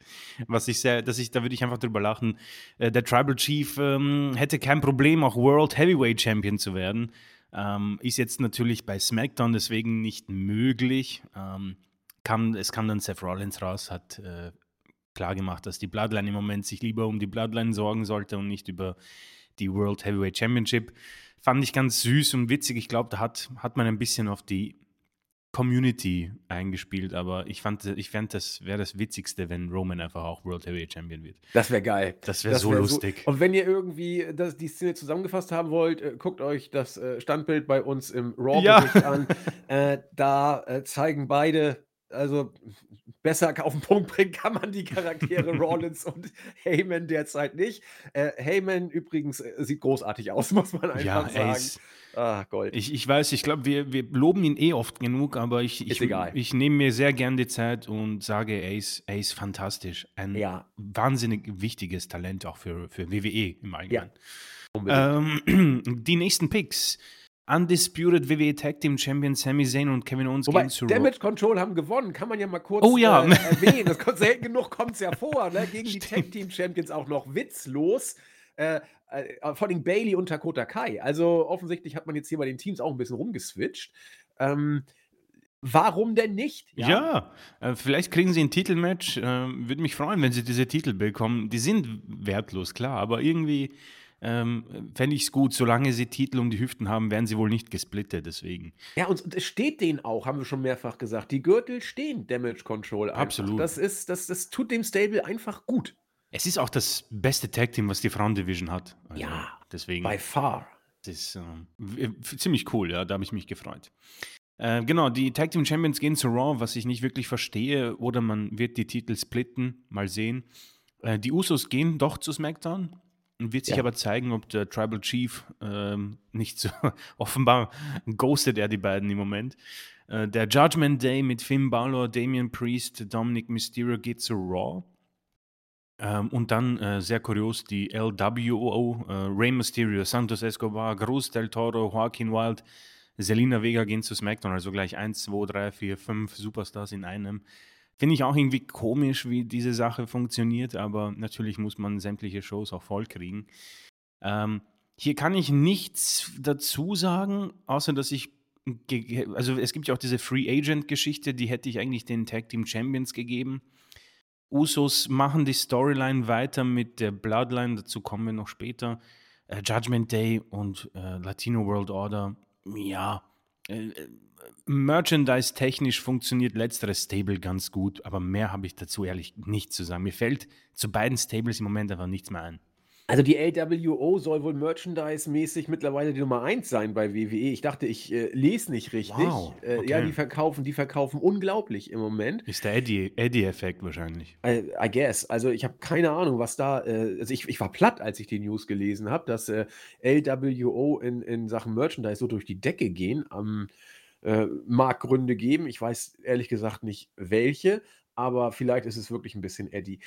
B: was ich sehr, dass ich, da würde ich einfach drüber lachen. Äh, der Tribal Chief ähm, hätte kein Problem, auch World Heavyweight Champion zu werden. Ähm, ist jetzt natürlich bei SmackDown deswegen nicht möglich. Ähm, kam, es kam dann Seth Rollins raus, hat äh, klar gemacht, dass die Bloodline im Moment sich lieber um die Bloodline sorgen sollte und nicht über die World Heavyweight Championship. Fand ich ganz süß und witzig. Ich glaube, da hat, hat man ein bisschen auf die Community eingespielt, aber ich fand, ich fand das wäre das Witzigste, wenn Roman einfach auch World Heavyweight Champion wird.
A: Das wäre geil.
B: Das wäre so wär lustig.
A: So, und wenn ihr irgendwie das, die Szene zusammengefasst haben wollt, äh, guckt euch das äh, Standbild bei uns im Raw-Bericht ja. an. Äh, da äh, zeigen beide also besser auf den Punkt bringen kann man die Charaktere Rollins und Heyman derzeit nicht. Äh, Heyman übrigens äh, sieht großartig aus, muss man einfach ja, sagen. Ace.
B: Ah, Gold. Ich, ich weiß, ich glaube, wir, wir loben ihn eh oft genug, aber ich, ich, ich nehme mir sehr gern die Zeit und sage, er ist, er ist fantastisch. Ein ja. wahnsinnig wichtiges Talent auch für, für WWE im Allgemeinen. Ja. Ähm, die nächsten Picks. Undisputed WWE Tag Team Champion Sami Zayn und Kevin Owens
A: Wobei, gegen zu Damage Control haben gewonnen, kann man ja mal kurz oh, ja. äh, erwähnen. Das kommt, selten genug kommt es ja vor, ne? gegen Stimmt. die Tag Team Champions auch noch witzlos. Äh, äh, vor allem Bailey und Dakota Kai. Also offensichtlich hat man jetzt hier bei den Teams auch ein bisschen rumgeswitcht. Ähm, Warum denn nicht?
B: Ja, ja äh, vielleicht kriegen sie ein Titelmatch. Äh, Würde mich freuen, wenn sie diese Titel bekommen. Die sind wertlos, klar, aber irgendwie ähm, fände ich es gut. Solange sie Titel um die Hüften haben, werden sie wohl nicht gesplittet, deswegen.
A: Ja, und es steht denen auch, haben wir schon mehrfach gesagt. Die Gürtel stehen Damage Control einfach.
B: Absolut.
A: Das, ist, das, das tut dem Stable einfach gut.
B: Es ist auch das beste Tag-Team, was die Frauendivision hat.
A: Also ja, deswegen. By far.
B: Das ist äh, ziemlich cool, ja, da habe ich mich gefreut. Äh, genau, die Tag Team Champions gehen zu Raw, was ich nicht wirklich verstehe, oder man wird die Titel splitten, mal sehen. Äh, die Usos gehen doch zu SmackDown. Wird sich ja. aber zeigen, ob der Tribal Chief ähm, nicht so offenbar ghostet er die beiden im Moment. Äh, der Judgment Day mit Finn Balor, Damian Priest, Dominic Mysterio geht zu Raw. Ähm, und dann äh, sehr kurios die LWO, äh, Rey Mysterio, Santos Escobar, Cruz del Toro, Joaquin Wild, Selina Vega gehen zu SmackDown. Also gleich 1, 2, 3, 4, 5 Superstars in einem. Finde ich auch irgendwie komisch, wie diese Sache funktioniert, aber natürlich muss man sämtliche Shows auch voll kriegen. Ähm, hier kann ich nichts dazu sagen, außer dass ich, also es gibt ja auch diese Free Agent-Geschichte, die hätte ich eigentlich den Tag Team Champions gegeben. Usos machen die Storyline weiter mit der Bloodline, dazu kommen wir noch später. Äh, Judgment Day und äh, Latino World Order ja, Merchandise-technisch funktioniert letzteres Stable ganz gut, aber mehr habe ich dazu ehrlich nicht zu sagen. Mir fällt zu beiden Stables im Moment einfach nichts mehr ein.
A: Also die LWO soll wohl merchandise-mäßig mittlerweile die Nummer 1 sein bei WWE. Ich dachte, ich äh, lese nicht richtig.
B: Wow,
A: Äh, ja,
B: okay.
A: die verkaufen, die verkaufen unglaublich im Moment.
B: Ist der Eddie- Eddie-Effekt wahrscheinlich.
A: I, I guess. Also ich habe keine Ahnung, was da. Äh, also ich, ich war platt, als ich die News gelesen habe, dass äh, LWO in, in Sachen Merchandise so durch die Decke gehen. Am äh, mag Gründe geben. Ich weiß ehrlich gesagt nicht welche, aber vielleicht ist es wirklich ein bisschen Eddie.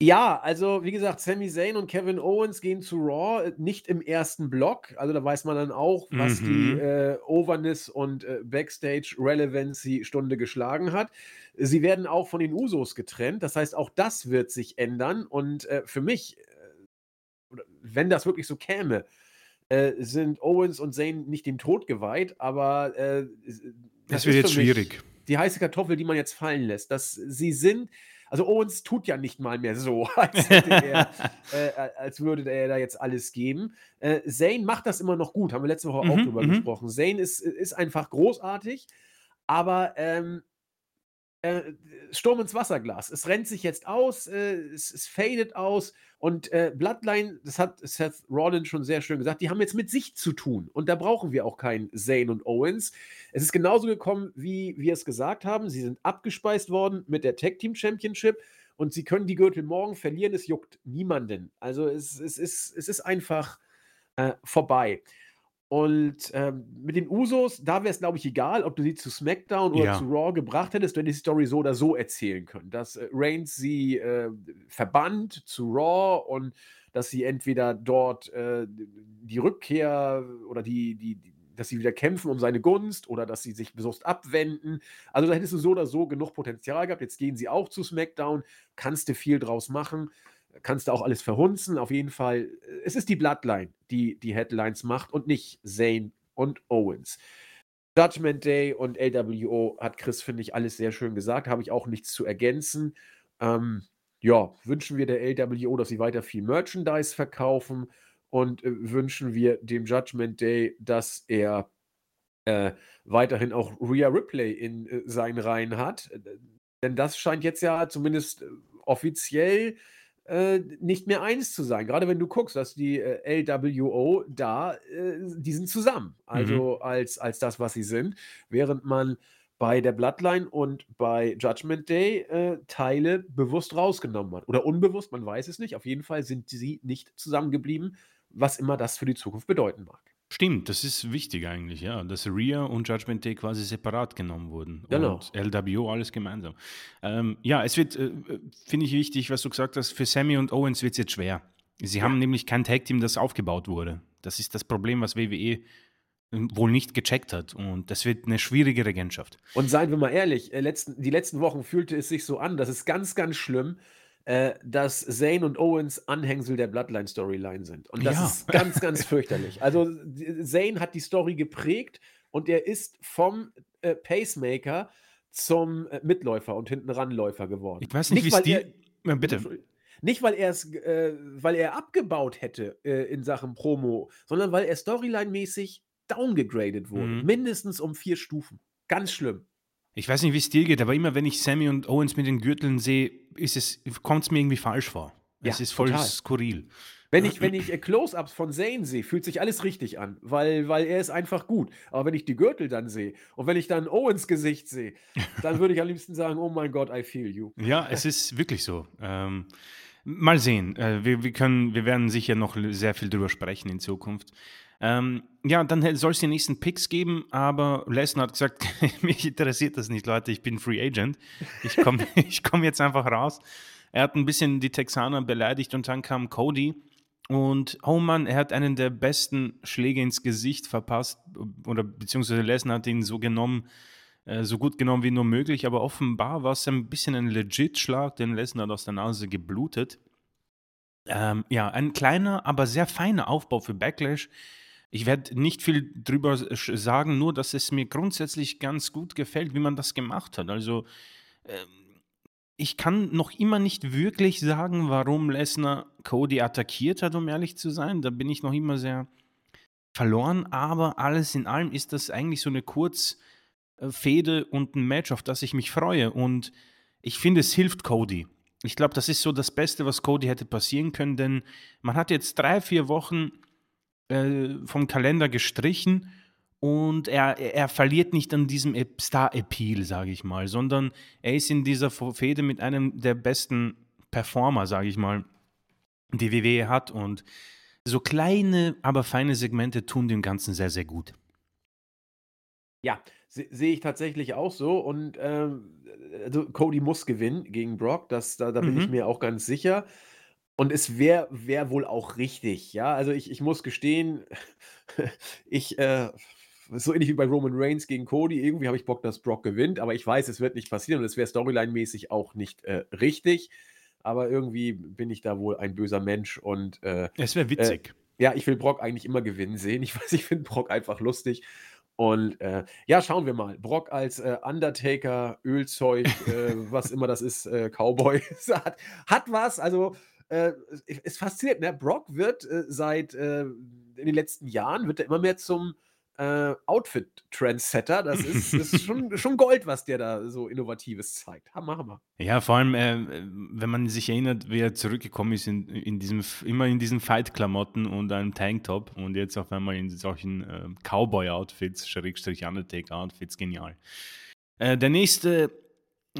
A: Ja, also wie gesagt, Sami Zayn und Kevin Owens gehen zu Raw, äh, nicht im ersten Block. Also da weiß man dann auch, was die
B: Mhm.
A: äh, Overness und äh, Backstage Relevancy Stunde geschlagen hat. Sie werden auch von den Usos getrennt. Das heißt, auch das wird sich ändern. Und äh, für mich, äh, wenn das wirklich so käme, äh, sind Owens und Zayn nicht dem Tod geweiht, aber
B: Das
A: ist
B: wird jetzt schwierig.
A: Die heiße Kartoffel, die man jetzt fallen lässt. Dass sie sind, also Owens tut ja nicht mal mehr so, als, er, äh, als würde er da jetzt alles geben. Äh, Zayn macht das immer noch gut, haben wir letzte Woche auch
B: Mhm,
A: drüber
B: mhm.
A: gesprochen. Zayn ist, ist einfach großartig, aber ähm, äh, Sturm ins Wasserglas. Es rennt sich jetzt aus, äh, es, es fadet aus und äh, Bloodline, das hat Seth Rollins schon sehr schön gesagt, die haben jetzt mit sich zu tun und da brauchen wir auch keinen Zayn und Owens. Es ist genauso gekommen, wie wir es gesagt haben. Sie sind abgespeist worden mit der Tag Team Championship und sie können die Gürtel morgen verlieren. Es juckt niemanden. Also es, es, ist, es ist einfach äh, vorbei. Und ähm, mit den Usos, da wäre es, glaube ich, egal, ob du sie zu SmackDown oder
B: Ja.
A: zu Raw gebracht hättest, du hättest die Story so oder so erzählen können. Dass äh, Reigns sie äh, verbannt zu Raw und dass sie entweder dort äh, die Rückkehr oder die, die, die, dass sie wieder kämpfen um seine Gunst oder dass sie sich bewusst abwenden. Also da hättest du so oder so genug Potenzial gehabt. Jetzt gehen sie auch zu SmackDown, kannst du viel draus machen kannst du auch alles verhunzen. Auf jeden Fall, es ist die Bloodline, die die Headlines macht und nicht Zayn und Owens. Judgment Day und LWO hat Chris, finde ich, alles sehr schön gesagt. Habe ich auch nichts zu ergänzen. Ähm, ja, wünschen wir der LWO, dass sie weiter viel Merchandise verkaufen und äh, wünschen wir dem Judgment Day, dass er äh, weiterhin auch Rhea Ripley in äh, seinen Reihen hat. Denn das scheint jetzt ja zumindest äh, offiziell äh, nicht mehr eins zu sein. Gerade wenn du guckst, dass die äh, LWO da, äh, die sind zusammen. Also als, als das, was sie sind. Während man bei der Bloodline und bei Judgment Day äh, Teile bewusst rausgenommen hat. Oder unbewusst, man weiß es nicht. Auf jeden Fall sind sie nicht zusammengeblieben, was immer das für die Zukunft bedeuten mag.
B: Stimmt, das ist wichtig eigentlich, ja, dass Rhea und Judgment Day quasi separat genommen wurden
A: Genau.
B: und LWO alles gemeinsam. Ähm, ja, es wird, äh, finde ich wichtig, was du gesagt hast, für Sammy und Owens wird es jetzt schwer. Sie haben nämlich kein Tag-Team, das aufgebaut wurde. Das ist das Problem, was WWE wohl nicht gecheckt hat und das wird eine schwierige Regentschaft.
A: Und seien wir mal ehrlich, äh, letzten, die letzten Wochen fühlte es sich so an, das ist ganz, ganz schlimm, äh, dass Zayn und Owens Anhängsel der Bloodline-Storyline sind. Und das
B: Ja.
A: ist ganz, ganz fürchterlich. Also Zayn hat die Story geprägt und er ist vom äh, Pacemaker zum äh, Mitläufer und Hintenranläufer geworden.
B: Ich weiß nicht, wie es
A: weil
B: dir...
A: er-
B: bitte.
A: Nicht, weil er es, äh, weil er abgebaut hätte äh, in Sachen Promo, sondern weil er Storyline-mäßig downgegradet wurde.
B: Mhm.
A: Mindestens um vier Stufen. Ganz schlimm.
B: Ich weiß nicht, wie es dir geht, aber immer wenn ich Sammy und Owens mit den Gürteln sehe, kommt es mir irgendwie falsch vor. es
A: Ja,
B: ist voll
A: total.
B: skurril.
A: Wenn ich, wenn ich äh, Close-Ups von Zane sehe, fühlt sich alles richtig an, weil, weil er ist einfach gut. Aber wenn ich die Gürtel dann sehe und wenn ich dann Owens Gesicht sehe, dann würde ich am liebsten sagen, oh mein Gott, I feel you.
B: Ja, es ist wirklich so. Ähm, mal sehen. Äh, wir, wir, können, wir werden sicher noch sehr viel drüber sprechen in Zukunft. Ähm, ja, dann soll es die nächsten Picks geben, aber Lesnar hat gesagt, mich interessiert das nicht, Leute, ich bin Free Agent. Ich komme komm jetzt einfach raus. Er hat ein bisschen die Texaner beleidigt und dann kam Cody. Und oh Mann, er hat einen der besten Schläge ins Gesicht verpasst, oder beziehungsweise Lesnar hat ihn so genommen, äh, so gut genommen wie nur möglich, aber offenbar war es ein bisschen ein Legit-Schlag, denn Lesnar hat aus der Nase geblutet. Ähm, ja, ein kleiner, aber sehr feiner Aufbau für Backlash. Ich werde nicht viel drüber sagen, nur dass es mir grundsätzlich ganz gut gefällt, wie man das gemacht hat. Also, ähm, ich kann noch immer nicht wirklich sagen, warum Lesnar Cody attackiert hat, um ehrlich zu sein. Da bin ich noch immer sehr verloren, aber alles in allem ist das eigentlich so eine Kurzfehde und ein Match, auf das ich mich freue. Und ich finde, es hilft Cody. Ich glaube, das ist so das Beste, was Cody hätte passieren können, denn man hat jetzt drei, vier Wochen äh, vom Kalender gestrichen und er, er verliert nicht an diesem Star-Appeal, sage ich mal, sondern er ist in dieser Fehde mit einem der besten Performer, sage ich mal, die WWE hat und so kleine, aber feine Segmente tun dem Ganzen sehr, sehr gut.
A: Ja, se sehe ich tatsächlich auch so und, ähm, also Cody muss gewinnen gegen Brock, das da da bin ich
B: Mhm.
A: mir auch ganz sicher. Und es wäre wäre wohl auch richtig, ja? Also, ich ich muss gestehen, ich, äh so ähnlich wie bei Roman Reigns gegen Cody, irgendwie habe ich Bock, dass Brock gewinnt, aber ich weiß, es wird nicht passieren und es wäre storyline-mäßig auch nicht, äh, richtig. Aber irgendwie bin ich da wohl ein böser Mensch und, äh,
B: Es wäre
A: äh,
B: witzig.
A: ja, ich will Brock eigentlich immer gewinnen sehen. Ich weiß, ich finde Brock einfach lustig und, äh, ja, schauen wir mal. Brock als, äh, Undertaker, Ölzeug, äh, was immer das ist, äh, Cowboy, hat hat was. Also, äh, es es fasziniert, ne? Brock wird, äh, seit, äh in den letzten Jahren wird er immer mehr zum, äh, Outfit-Trendsetter. Das ist ist schon schon Gold, was der da so Innovatives zeigt. Hammer, Hammer.
B: Ja, vor allem, äh, wenn man sich erinnert, wie er zurückgekommen ist in, in diesem, immer in diesen Fight-Klamotten und einem Tanktop und jetzt auf einmal in solchen äh, Cowboy-Outfits, Schrägstrich Undertaker-Outfits, genial. Der nächste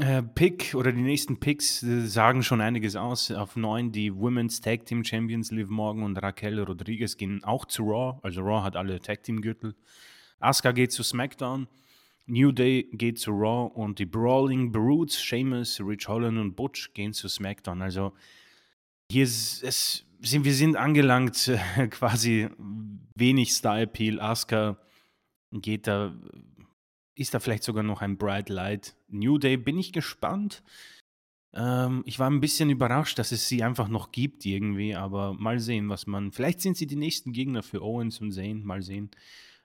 B: äh, Pick oder die nächsten Picks äh, sagen schon einiges aus. Auf 9 die Women's Tag Team Champions Liv Morgan und Raquel Rodriguez gehen auch zu Raw. Also Raw hat alle Tag Team Gürtel. Asuka geht zu SmackDown. New Day geht zu Raw und die Brawling Brutes, Sheamus, Rich Holland und Butch gehen zu SmackDown. Also hier ist es, sind, wir sind angelangt, äh, quasi wenig Star-Appeal. Asuka geht da, ist da vielleicht sogar noch ein Bright Light. New Day bin ich gespannt. Ähm, ich war ein bisschen überrascht, dass es sie einfach noch gibt irgendwie, aber mal sehen, was man. Vielleicht sind sie die nächsten Gegner für Owens und Zane, mal sehen.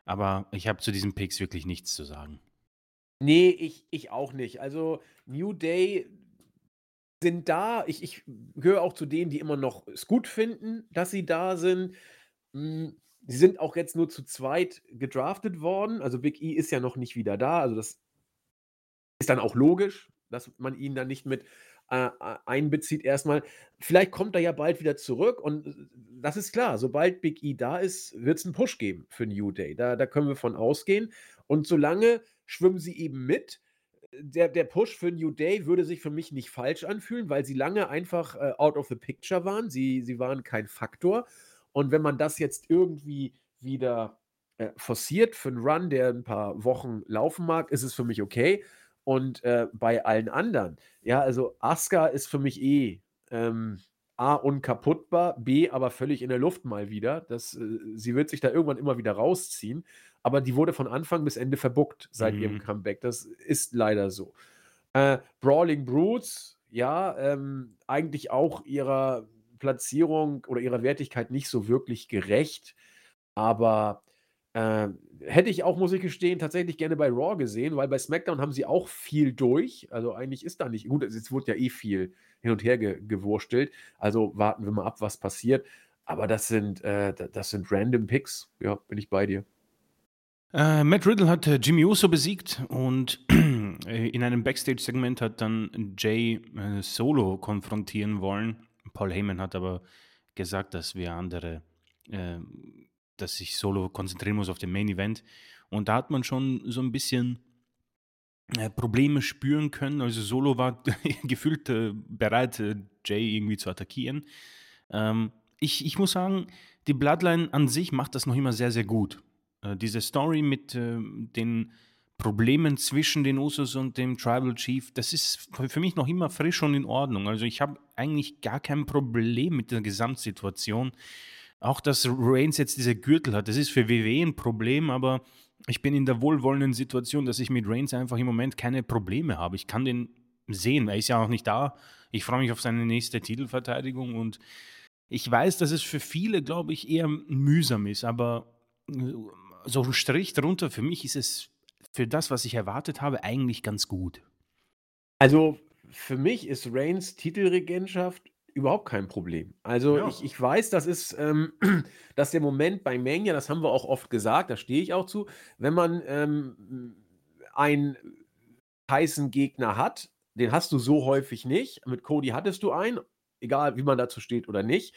B: Aber ich habe zu diesen Picks wirklich nichts zu sagen.
A: Ne, ich ich auch nicht. Also, New Day sind da. Ich ich gehöre auch zu denen, die immer noch es gut finden, dass sie da sind. Sie sind auch jetzt nur zu zweit gedraftet worden. Also, Big E ist ja noch nicht wieder da. Also, das ist dann auch logisch, dass man ihn dann nicht mit, äh, äh, einbezieht erst mal. Vielleicht kommt er ja bald wieder zurück und, äh, das ist klar, sobald Big E da ist, wird's 'n Push geben für New Day. Da da können wir von ausgehen. Und solange schwimmen sie eben mit. Der der Push für New Day würde sich für mich nicht falsch anfühlen, weil sie lange einfach, äh, out of the picture waren. Sie sie waren kein Faktor. Und wenn man das jetzt irgendwie wieder, äh, forciert für 'n Run, der 'n paar Wochen laufen mag, ist es für mich okay. Und, äh, bei allen anderen ja, also Asuka ist für mich eh, ähm, A unkaputtbar, B aber völlig in der Luft mal wieder. Das äh, sie wird sich da irgendwann immer wieder rausziehen, aber die wurde von Anfang bis Ende verbookt seit ihrem
B: Mhm.
A: Comeback. Das ist leider so. Äh, Brawling Brutes, ja, ähm, eigentlich auch ihrer Platzierung oder ihrer Wertigkeit nicht so wirklich gerecht, aber, äh, hätte ich auch, muss ich gestehen, tatsächlich gerne bei Raw gesehen, weil bei SmackDown haben sie auch viel durch. Also, eigentlich ist da nicht gut, es wurde ja eh viel hin und her ge gewurstelt. Also, warten wir mal ab, was passiert. Aber das sind, äh da das sind random Picks. Ja, bin ich bei dir.
B: Äh, Matt Riddle hat, äh, Jimmy Uso besiegt und äh, in einem Backstage-Segment hat dann Jay, äh, Solo konfrontieren wollen. Paul Heyman hat aber gesagt, dass wir andere ähm, dass sich Solo konzentrieren muss auf den Main Event. Und da hat man schon so 'n bisschen äh, Probleme spüren können. Also, Solo war gefühlt, äh, bereit, äh, Jay irgendwie zu attackieren. Ähm, ich ich muss sagen, die Bloodline an sich macht das noch immer sehr, sehr gut. Äh, diese Story mit, ähm, den Problemen zwischen den Usos und dem Tribal Chief, das ist für mich noch immer frisch und in Ordnung. Also, ich habe eigentlich gar kein Problem mit der Gesamtsituation. Auch, dass Reigns jetzt diese Gürtel hat, das ist für WWE 'n Problem, aber ich bin in der wohlwollenden Situation, dass ich mit Reigns einfach im Moment keine Probleme habe. Ich kann den sehen, er ist ja auch nicht da. Ich freue mich auf seine nächste Titelverteidigung und ich weiß, dass es für viele, glaube ich, eher mühsam ist, aber, so 'n Strich drunter für mich ist es für das, was ich erwartet habe, eigentlich ganz gut.
A: Also, für mich ist Reigns Titelregentschaft überhaupt kein Problem. Also
B: Ja.
A: ich, ich weiß, das ist, ähm, dass der Moment bei Mania, das haben wir auch oft gesagt, da stehe ich auch zu, wenn man ähm, einen heißen Gegner hat, den hast du so häufig nicht. Mit Cody hattest du einen, egal wie man dazu steht oder nicht,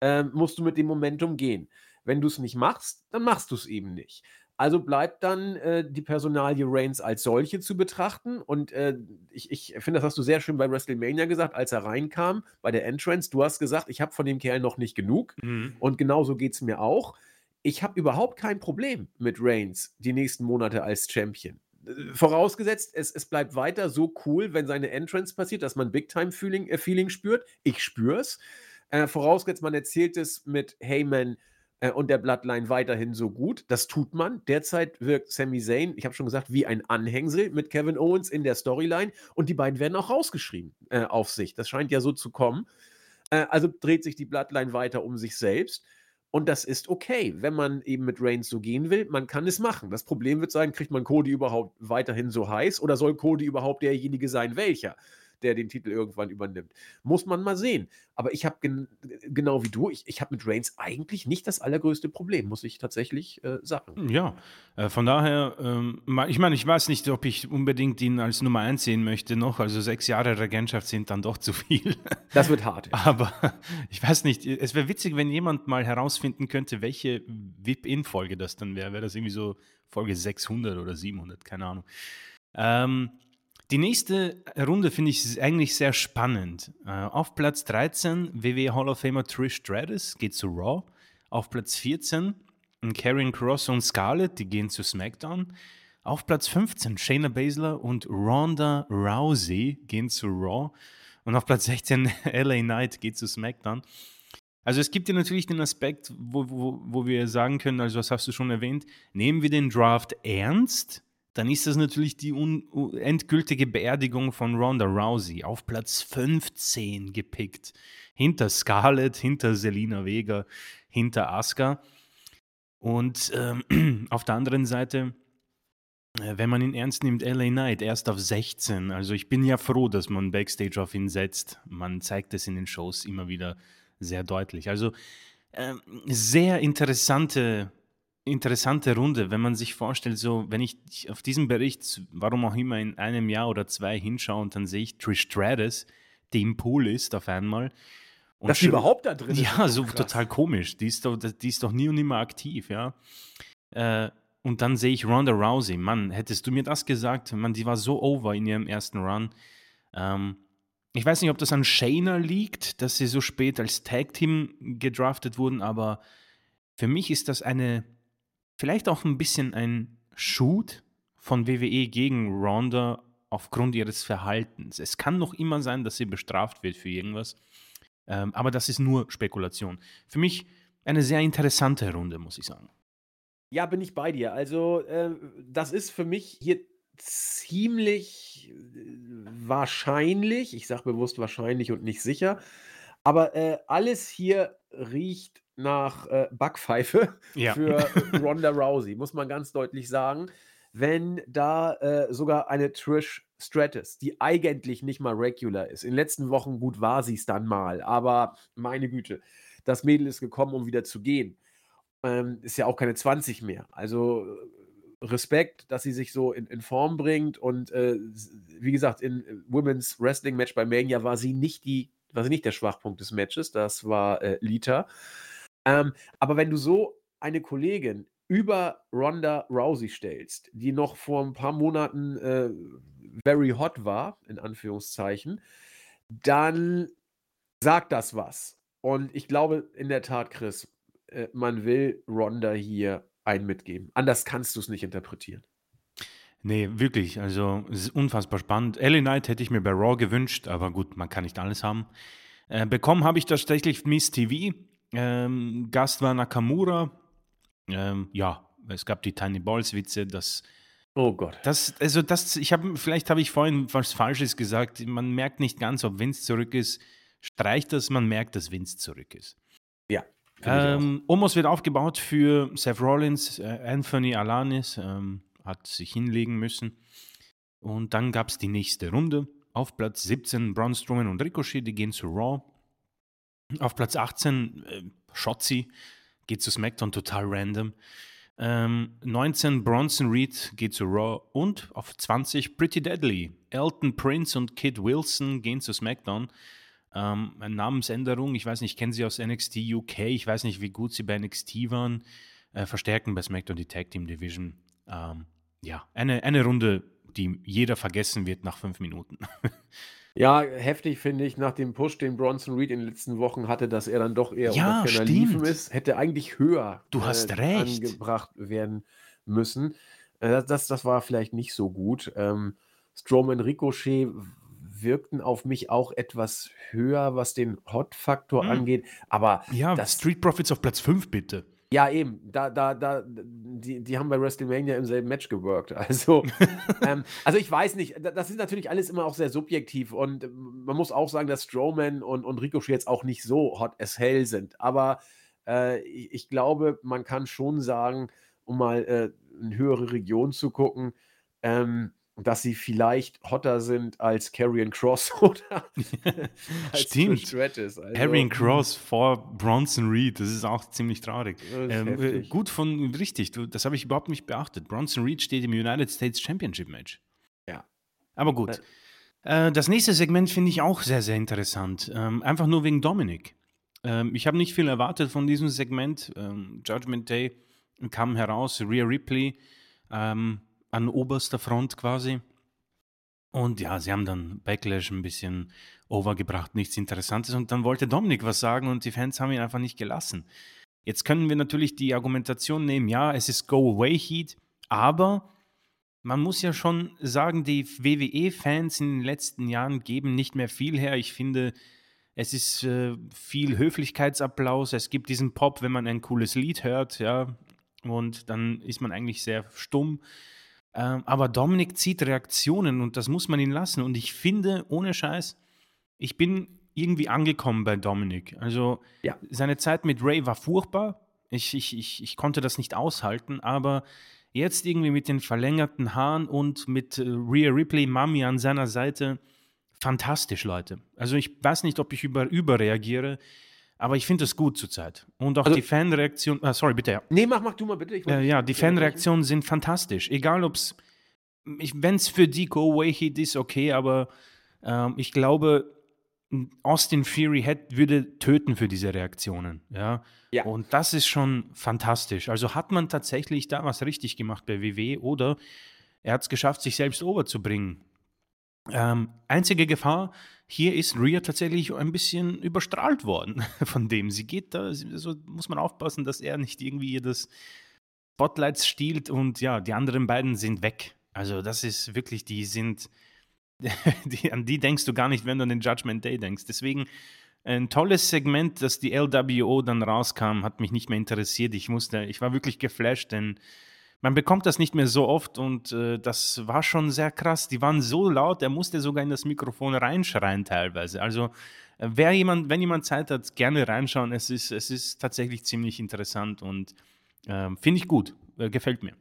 A: ähm, musst du mit dem Momentum gehen. Wenn du es nicht machst, dann machst du es eben nicht. Also bleibt dann äh, die Personalie Reigns als solche zu betrachten. Und äh, ich, ich finde, das hast du sehr schön bei WrestleMania gesagt, als er reinkam, bei der Entrance. Du hast gesagt, ich habe von dem Kerl noch nicht genug.
B: Mhm.
A: Und genauso geht es mir auch. Ich habe überhaupt kein Problem mit Reigns die nächsten Monate als Champion. Äh, Vorausgesetzt, es, es bleibt weiter so cool, wenn seine Entrance passiert, dass man Big-Time-Feeling äh, Feeling spürt. Ich spür's. Äh, vorausgesetzt, man erzählt es mit Heyman äh, und der Bloodline weiterhin so gut. Das tut man. Derzeit wirkt Sami Zayn, ich habe schon gesagt, wie ein Anhängsel mit Kevin Owens in der Storyline. Und die beiden werden auch rausgeschrieben äh, auf sich. Das scheint ja so zu kommen. Äh, also dreht sich die Bloodline weiter um sich selbst. Und das ist okay, wenn man eben mit Reigns so gehen will. Man kann es machen. Das Problem wird sein, kriegt man Cody überhaupt weiterhin so heiß oder soll Cody überhaupt derjenige sein, welcher? Der den Titel irgendwann übernimmt. Muss man mal sehen. Aber ich habe gen genau wie du, ich, ich habe mit Reigns eigentlich nicht das allergrößte Problem, muss ich tatsächlich äh, sagen.
B: Ja, äh, von daher, ähm, ich meine, ich weiß nicht, ob ich unbedingt ihn als Nummer 1 sehen möchte noch. Also sechs Jahre Regentschaft sind dann doch zu viel.
A: Das wird hart.
B: Aber ich weiß nicht, es wäre witzig, wenn jemand mal herausfinden könnte, welche VIP-In-Folge das dann wäre. Wäre das irgendwie so Folge 600 oder 700, keine Ahnung. Ähm, die nächste Runde finde ich eigentlich sehr spannend. Äh, auf Platz 13 WWE Hall of Famer Trish Stratus geht zu Raw. Auf Platz 14 Karrion Cross und Scarlett, die gehen zu SmackDown. Auf Platz 15 Shayna Baszler und Ronda Rousey gehen zu Raw. Und auf Platz 16 LA Knight geht zu SmackDown. Also es gibt ja natürlich den Aspekt, wo, wo, wo wir sagen können, also was hast du schon erwähnt, nehmen wir den Draft ernst, dann ist das natürlich die endgültige Beerdigung von Ronda Rousey auf Platz 15 gepickt. Hinter Scarlett, hinter Selina Vega, hinter Asuka. Und ähm, auf der anderen Seite, äh, wenn man ihn ernst nimmt, LA Knight erst auf 16. Also ich bin ja froh, dass man Backstage auf ihn setzt. Man zeigt es in den Shows immer wieder sehr deutlich. Also ähm, sehr interessante, interessante Runde, wenn man sich vorstellt, so wenn ich auf diesen Bericht, warum auch immer in einem Jahr oder zwei hinschaue und dann sehe ich Trish Stratus, die im Pool ist auf einmal. Und
A: Dass sie überhaupt da drin ist.
B: ja, so
A: krass.
B: total komisch. Die ist doch, die ist doch nie und nimmer aktiv, ja. Äh, und dann sehe ich Ronda Rousey. Mann, hättest du mir das gesagt? Mann, die war so over in ihrem ersten Run. Ähm, ich weiß nicht, ob das an Shayna liegt, dass sie so spät als Tag-Team gedraftet wurden, aber für mich ist das eine, vielleicht auch ein bisschen ein Shoot von WWE gegen Ronda aufgrund ihres Verhaltens. Es kann noch immer sein, dass sie bestraft wird für irgendwas. Ähm, aber das ist nur Spekulation. Für mich eine sehr interessante Runde, muss ich sagen.
A: Ja, bin ich bei dir. Also, äh, das ist für mich hier ziemlich äh, wahrscheinlich, ich sage bewusst wahrscheinlich und nicht sicher, aber äh, alles hier riecht nach äh, Backpfeife
B: Ja.
A: für Ronda Rousey, muss man ganz deutlich sagen. Wenn da äh, sogar eine Trish Stratus, die eigentlich nicht mal regular ist, in den letzten Wochen gut war sie es dann mal, aber meine Güte, das Mädel ist gekommen, um wieder zu gehen ähm, ist ja auch keine 20 mehr. Also äh, Respekt, dass sie sich so in, in Form bringt und äh, wie gesagt, in äh, Women's Wrestling Match bei Mania war sie nicht die, war sie nicht der Schwachpunkt des Matches, das war äh, Lita. Ähm, aber wenn du so eine Kollegin über Ronda Rousey stellst, die noch vor ein paar Monaten äh, very hot war, in Anführungszeichen, dann sagt das was. Und ich glaube in der Tat, Chris, äh, man will Ronda hier einen mitgeben. Anders kannst du es nicht interpretieren.
B: Nee, wirklich. Also, es ist unfassbar spannend. LA Knight hätte ich mir bei Raw gewünscht, aber gut, man kann nicht alles haben. Äh, bekommen habe ich tatsächlich Miss TV. Ähm, Gast war Nakamura. Ähm, ja, es gab die Tiny Balls Witze, das
A: Oh Gott.
B: Das, also das, ich habe, vielleicht habe ich vorhin was Falsches gesagt. Man merkt nicht ganz, ob Vince zurück ist. Streicht das, man merkt, dass Vince zurück ist.
A: Ja.
B: Ähm, Omos wird aufgebaut für Seth Rollins, äh, Anthony Alanis ähm, hat sich hinlegen müssen. Und dann gab es die nächste Runde. Auf Platz 17 Braun Strowman und Ricochet, die gehen zu Raw. Auf Platz 18 äh, Shotzi geht zu SmackDown total random. Ähm, 19 Bronson Reed geht zu Raw und auf 20 Pretty Deadly. Elton Prince und Kid Wilson gehen zu SmackDown. Ähm, eine Namensänderung, ich weiß nicht, ich kenne sie aus NXT UK, ich weiß nicht, wie gut sie bei NXT waren. Äh, verstärken bei SmackDown die Tag Team Division. Ähm, ja, eine, eine Runde, die jeder vergessen wird nach fünf Minuten.
A: Ja, heftig finde ich, nach dem Push, den Bronson Reed in den letzten Wochen hatte, dass er dann doch eher
B: Ja,
A: unter Liefen ist, hätte eigentlich höher
B: Du
A: äh,
B: hast recht.
A: angebracht werden müssen. Äh, das, das war vielleicht nicht so gut. Ähm, Strowman Ricochet wirkten auf mich auch etwas höher, was den Hot-Faktor
B: Hm.
A: angeht. Aber
B: Ja,
A: das,
B: Street Profits auf Platz 5, bitte.
A: Ja, eben, da, da, da, die, die haben bei WrestleMania im selben Match geworkt. Also, ähm, also ich weiß nicht, da- das ist natürlich alles immer auch sehr subjektiv und ähm, man muss auch sagen, dass Strowman und, und Ricochet jetzt auch nicht so hot as hell sind. Aber äh, ich, ich glaube, man kann schon sagen, um mal äh, in höhere Region zu gucken, ähm, dass sie vielleicht hotter sind als Karrion Cross oder als
B: Stimmt.
A: Stratus. Also,
B: Karrion Cross vor Bronson Reed, das ist auch ziemlich traurig. Ähm, äh, gut von, richtig, das habe ich überhaupt nicht beachtet. Bronson Reed steht im United States Championship Match.
A: Ja.
B: Aber gut. Äh, das nächste Segment finde ich auch sehr, sehr interessant. Ähm, einfach nur wegen Dominic. Ähm, ich habe nicht viel erwartet von diesem Segment. Ähm, Judgment Day kam heraus, Rhea Ripley ähm, an oberster Front quasi. Und ja, sie haben dann Backlash ein bisschen overgebracht, nichts Interessantes. Und dann wollte Dominik was sagen und die Fans haben ihn einfach nicht gelassen. Jetzt können wir natürlich die Argumentation nehmen, ja, es ist Go-Away-Heat, aber man muss ja schon sagen, die WWE-Fans in den letzten Jahren geben nicht mehr viel her. Ich finde, es ist äh, viel Höflichkeitsapplaus. Es gibt diesen Pop, wenn man ein cooles Lied hört, ja, und dann ist man eigentlich sehr stumm. Ähm, aber Dominik zieht Reaktionen und das muss man ihn lassen. Und ich finde, ohne Scheiß, ich bin irgendwie angekommen bei Dominik. Also
A: Ja.
B: seine Zeit mit Ray war furchtbar. Ich, ich, ich, ich konnte das nicht aushalten, aber jetzt irgendwie mit den verlängerten Haaren und mit äh, Rhea Ripley, Mami an seiner Seite, fantastisch, Leute. Also ich weiß nicht, ob ich über, überreagiere, aber ich finde es gut zurzeit. Und auch
A: Also-
B: die Fanreaktion, ah, sorry, bitte, ja.
A: Nee, mach, mach du mal bitte.
B: Äh, ja, die. Fanreaktionen sind fantastisch. Egal, ob es, wenn es für die Go-Away-Heat ist, okay, aber ähm, ich glaube, Austin Fury hätt, würde töten für diese Reaktionen. Ja?
A: Ja.
B: Und das ist schon fantastisch. Also hat man tatsächlich da was richtig gemacht bei WW oder er hat es geschafft, sich selbst overzubringen. Ähm, einzige Gefahr hier ist Rhea tatsächlich ein bisschen überstrahlt worden von dem. Sie geht da, also muss man aufpassen, dass er nicht irgendwie ihr das Spotlight stiehlt und ja, die anderen beiden sind weg. Also das ist wirklich, die sind, die, an die denkst du gar nicht, wenn du an den Judgment Day denkst. Deswegen ein tolles Segment, dass die LWO dann rauskam, hat mich nicht mehr interessiert. Ich musste, ich war wirklich geflasht, denn man bekommt das nicht mehr so oft und äh, das war schon sehr krass. Die waren so laut, er musste sogar in das Mikrofon reinschreien teilweise. Also äh, wer jemand, wenn jemand Zeit hat, gerne reinschauen. Es ist, es ist tatsächlich ziemlich interessant und ähm, finde ich gut. Äh, gefällt mir.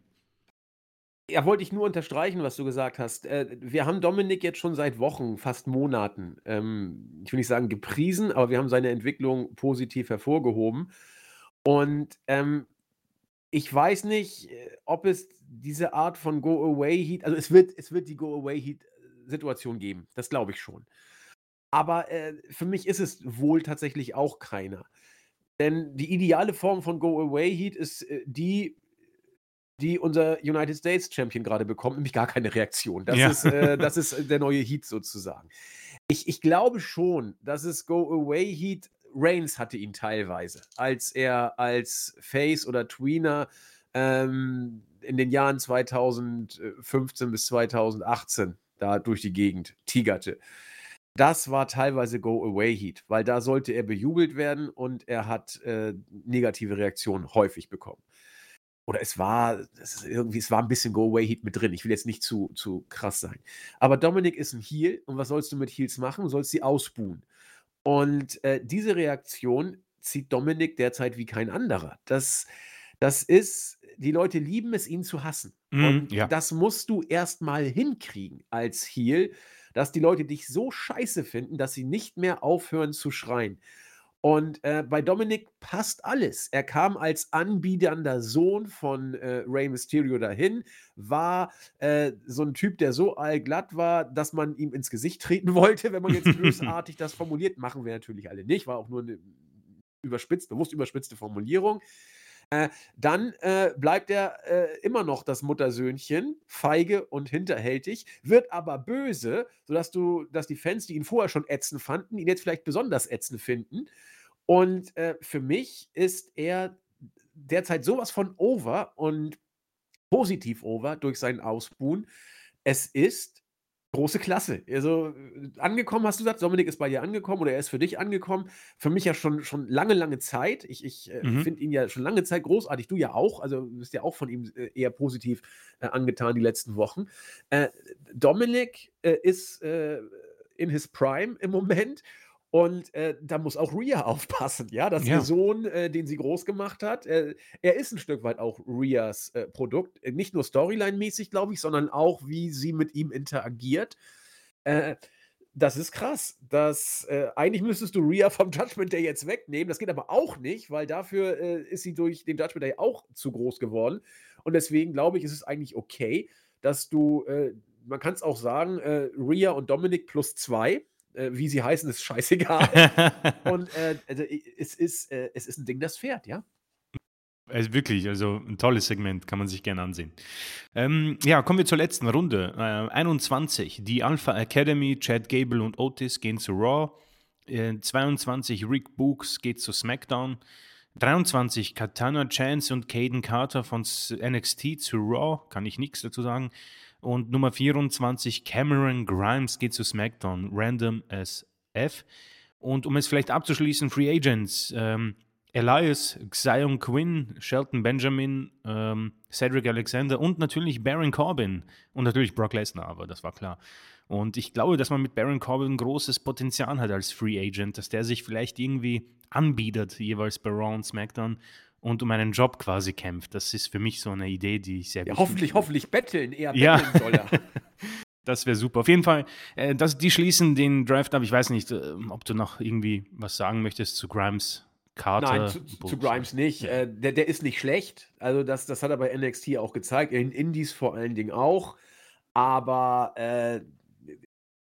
A: Ja, wollte ich nur unterstreichen, was du gesagt hast. Äh, wir haben Dominik jetzt schon seit Wochen, fast Monaten, ähm, ich will nicht sagen gepriesen, aber wir haben seine Entwicklung positiv hervorgehoben. Und ähm, ich weiß nicht, äh, ob es diese Art von Go-Away-Heat, also es wird, es wird die Go-Away-Heat-Situation geben, das glaube ich schon. Aber äh, für mich ist es wohl tatsächlich auch keiner. Denn die ideale Form von Go-Away-Heat ist äh, die, die unser United States Champion gerade bekommt, nämlich gar keine Reaktion. Das,
B: Ja.
A: ist, äh, das ist der neue Heat sozusagen. Ich, ich glaube schon, dass es Go-Away-Heat, Reigns hatte ihn teilweise, als er als Face oder Tweener ähm, in den Jahren 2015 bis 2018 da durch die Gegend tigerte. Das war teilweise Go-Away-Heat, weil da sollte er bejubelt werden und er hat äh, negative Reaktionen häufig bekommen. Oder es war, es irgendwie, es war ein bisschen Go-Away-Heat mit drin. Ich will jetzt nicht zu, zu krass sein. Aber Dominik ist ein Heel und was sollst du mit Heels machen? Du sollst sie ausbuhen. Und äh, diese Reaktion zieht Dominik derzeit wie kein anderer. Das, das ist, die Leute lieben es, ihn zu hassen.
B: Mhm,
A: und
B: ja.
A: das musst du erstmal hinkriegen als Heel, dass die Leute dich so scheiße finden, dass sie nicht mehr aufhören zu schreien. Und äh, bei Dominik passt alles. Er kam als anbiedernder Sohn von äh, Rey Mysterio dahin, war äh, so ein Typ, der so allglatt war, dass man ihm ins Gesicht treten wollte, wenn man jetzt bösartig das formuliert. Machen wir natürlich alle nicht, war auch nur eine überspitzt, bewusst überspitzte Formulierung. Äh, dann äh, bleibt er äh, immer noch das Muttersöhnchen, feige und hinterhältig, wird aber böse, sodass du, dass die Fans, die ihn vorher schon ätzend fanden, ihn jetzt vielleicht besonders ätzend finden. Und äh, für mich ist er derzeit sowas von over und positiv over durch seinen Ausbuhen. Es ist Große Klasse. Also, äh, angekommen hast du gesagt, Dominik ist bei dir angekommen oder er ist für dich angekommen. Für mich ja schon schon lange, lange Zeit. Ich ich, äh,
B: Mhm.
A: finde ihn ja schon lange Zeit großartig. Du ja auch. Also, du bist ja auch von ihm, äh, eher positiv, äh, angetan die letzten Wochen. Äh, Dominik, ist, in his prime im Moment und, äh, da muss auch Rhea aufpassen, ja, dass ihr
B: Ja.
A: Sohn, äh, den sie groß gemacht hat äh, er ist ein Stück weit auch Rheas, äh, Produkt. Äh, nicht nur storyline-mäßig, glaube ich, sondern auch, wie sie mit ihm interagiert. Äh, das ist krass. Das, eigentlich müsstest du Rhea vom Judgment Day jetzt wegnehmen. Das geht aber auch nicht, weil dafür, ist sie durch den Judgment Day auch zu groß geworden. Und deswegen glaube ich, ist es eigentlich okay, dass du, man kann es auch sagen, Rhea und Dominik plus 2, äh, wie sie heißen, ist scheißegal. Und, äh, also, es ist äh, es ist ein Ding, das fährt, ja?
B: Also wirklich, also ein tolles Segment, kann man sich gerne ansehen. Ähm, ja, kommen wir zur letzten Runde. Äh, 21, die Alpha Academy, Chad Gable und Otis gehen zu Raw. Äh, 22, Rick Books geht zu SmackDown. 23, Katana Chance und Caden Carter von NXT zu Raw, kann ich nichts dazu sagen. Und Nummer 24, Cameron Grimes geht zu SmackDown, Random as F. Und um es vielleicht abzuschließen, Free Agents, ähm, Elias, Xion Quinn, Shelton Benjamin, ähm, Cedric Alexander und natürlich Baron Corbin und natürlich Brock Lesnar, aber das war klar. Und ich glaube, dass man mit Baron Corbin großes Potenzial hat als Free Agent, dass der sich vielleicht irgendwie anbietet, jeweils bei Raw und SmackDown und um einen Job quasi kämpft. Das ist für mich so eine Idee, die ich sehr
A: Ja, hoffentlich
B: finde.
A: hoffentlich betteln, eher
B: Ja.
A: betteln soll er.
B: Das wäre super. Auf jeden Fall, äh, das, die schließen den Draft ab. Ich weiß nicht, äh, ob du noch irgendwie was sagen möchtest zu Grimes, Carter.
A: Nein, zu, zu. Grimes nicht.
B: Ja.
A: Äh, der, der ist nicht schlecht. Also das, das hat er bei NXT auch gezeigt. In Indies vor allen Dingen auch. Aber äh,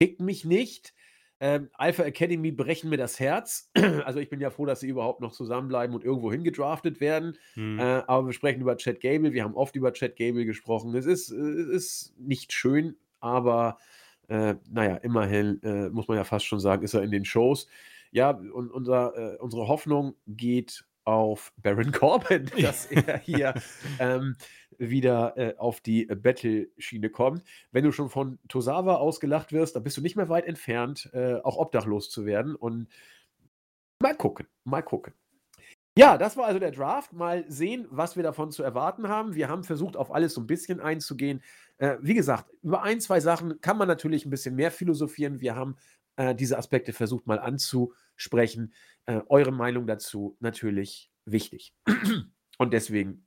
A: kickt mich nicht. Ähm, Alpha Academy brechen mir das Herz. Also ich bin ja froh, dass sie überhaupt noch zusammenbleiben und irgendwo hingedraftet werden.
B: Hm.
A: Äh, aber wir sprechen über Chad Gable. Wir haben oft über Chad Gable gesprochen. Es ist, es ist nicht schön, aber äh, naja, immerhin äh, muss man ja fast schon sagen, ist er in den Shows. Ja, und unser, äh, unsere Hoffnung geht auf Baron Corbin, dass er hier ähm, wieder äh, auf die Battle-Schiene kommt. Wenn du schon von Tosawa ausgelacht wirst, dann bist du nicht mehr weit entfernt, äh, auch obdachlos zu werden. Und mal gucken, mal gucken. Ja, das war also der Draft. Mal sehen, was wir davon zu erwarten haben. Wir haben versucht, auf alles so ein bisschen einzugehen. Äh, wie gesagt, über ein, zwei Sachen kann man natürlich ein bisschen mehr philosophieren. Wir haben äh, diese Aspekte versucht mal anzusprechen. Äh, eure Meinung dazu natürlich wichtig. Und deswegen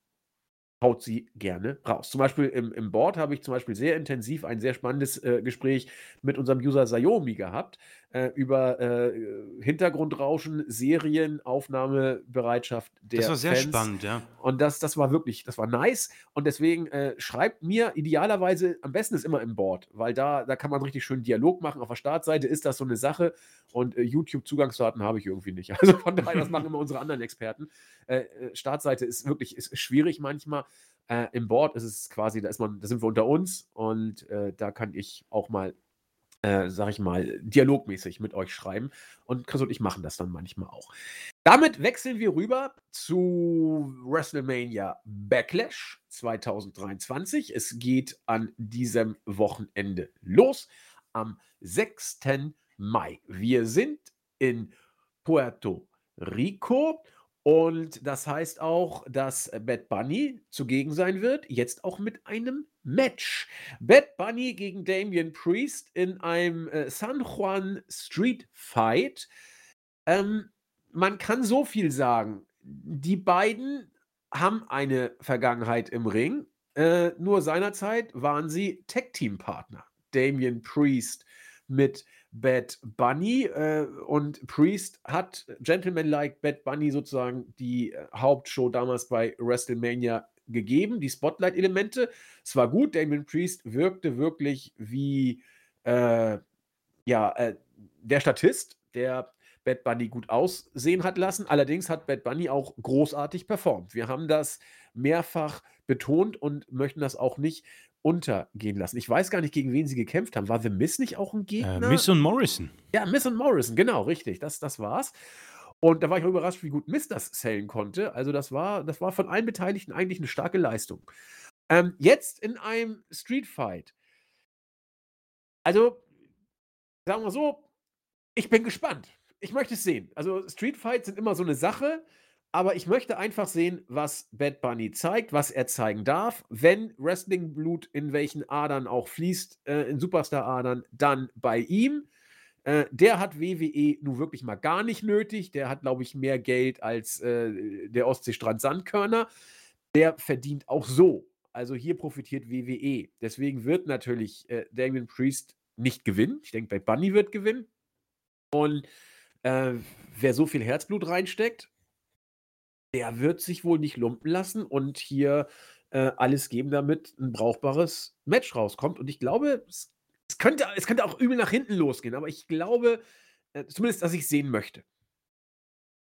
A: haut sie gerne raus. Zum Beispiel im, im Board habe ich zum Beispiel sehr intensiv ein sehr spannendes äh, Gespräch mit unserem User Sayomi gehabt äh, über äh, Hintergrundrauschen, Serien, Aufnahmebereitschaft der
B: das war sehr
A: Fans.
B: spannend, ja.
A: Und das, das war wirklich, das war nice. Und deswegen äh, schreibt mir idealerweise, am besten ist immer im Board, weil da, da kann man richtig schön Dialog machen. Auf der Startseite ist das so eine Sache und äh, YouTube-Zugangsdaten habe ich irgendwie nicht. Also von daher, das machen immer unsere anderen Experten. Äh, äh, Startseite ist wirklich ist schwierig manchmal. Äh, Im Board ist es quasi, da ist man, da sind wir unter uns und äh, da kann ich auch mal äh, sag ich mal, dialogmäßig mit euch schreiben. Und Chris und ich machen das dann manchmal auch. Damit wechseln wir rüber zu WrestleMania Backlash 2023. Es geht an diesem Wochenende los, am 6. Mai. Wir sind in Puerto Rico und das heißt auch, dass Bad Bunny zugegen sein wird, jetzt auch mit einem Match. Bad Bunny gegen Damian Priest in einem äh, San Juan Street Fight. Ähm, man kann so viel sagen. Die beiden haben eine Vergangenheit im Ring. Äh, nur seinerzeit waren sie Tag-Team-Partner. Damian Priest mit Bad Bunny äh, und Priest hat Gentleman-like Bad Bunny sozusagen die äh, Hauptshow damals bei WrestleMania gegeben, die Spotlight-Elemente. Es war gut, Damien Priest wirkte wirklich wie äh, ja, äh, der Statist, der Bad Bunny gut aussehen hat lassen. Allerdings hat Bad Bunny auch großartig performt. Wir haben das mehrfach betont und möchten das auch nicht untergehen lassen. Ich weiß gar nicht, gegen wen sie gekämpft haben. War The Miss nicht auch ein äh, Gegner?
B: Äh, Miss und Morrison.
A: Ja, Miss und Morrison, genau, richtig. Das, das war's. Und da war ich auch überrascht, wie gut Miss das zählen konnte. Also, das war, das war von allen Beteiligten eigentlich eine starke Leistung. Ähm, jetzt in einem Street Fight. Also, sagen wir so, ich bin gespannt. Ich möchte es sehen. Also, Street Fights sind immer so eine Sache. Aber ich möchte einfach sehen, was Bad Bunny zeigt, was er zeigen darf. Wenn Wrestling-Blut in welchen Adern auch fließt, äh, in Superstar-Adern, dann bei ihm. Äh, der hat WWE nun wirklich mal gar nicht nötig. Der hat, glaube ich, mehr Geld als äh, der Ostseestrand Sandkörner. Der verdient auch so. Also hier profitiert WWE. Deswegen wird natürlich äh, Damien Priest nicht gewinnen. Ich denke, Bad Bunny wird gewinnen. Und äh, wer so viel Herzblut reinsteckt, der wird sich wohl nicht lumpen lassen und hier äh, alles geben, damit ein brauchbares Match rauskommt. Und ich glaube, es, es, könnte, es könnte auch übel nach hinten losgehen, aber ich glaube, äh, zumindest, dass ich sehen möchte.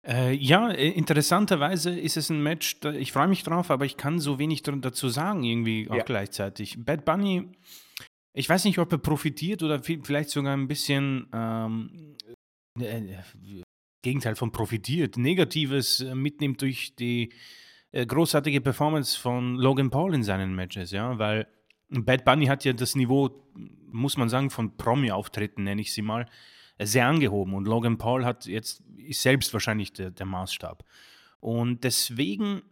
B: Äh, ja, äh, interessanterweise ist es ein Match, ich freue mich drauf, aber ich kann so wenig dazu sagen, irgendwie auch ja. gleichzeitig. Bad Bunny, ich weiß nicht, ob er profitiert oder vielleicht sogar ein bisschen ähm, äh, Gegenteil von profitiert, Negatives äh, mitnimmt durch die äh, großartige Performance von Logan Paul in seinen Matches, ja, weil Bad Bunny hat ja das Niveau, muss man sagen, von Promi-Auftritten, nenne ich sie mal, sehr angehoben und Logan Paul hat jetzt, ist selbst wahrscheinlich der, der Maßstab. Und deswegen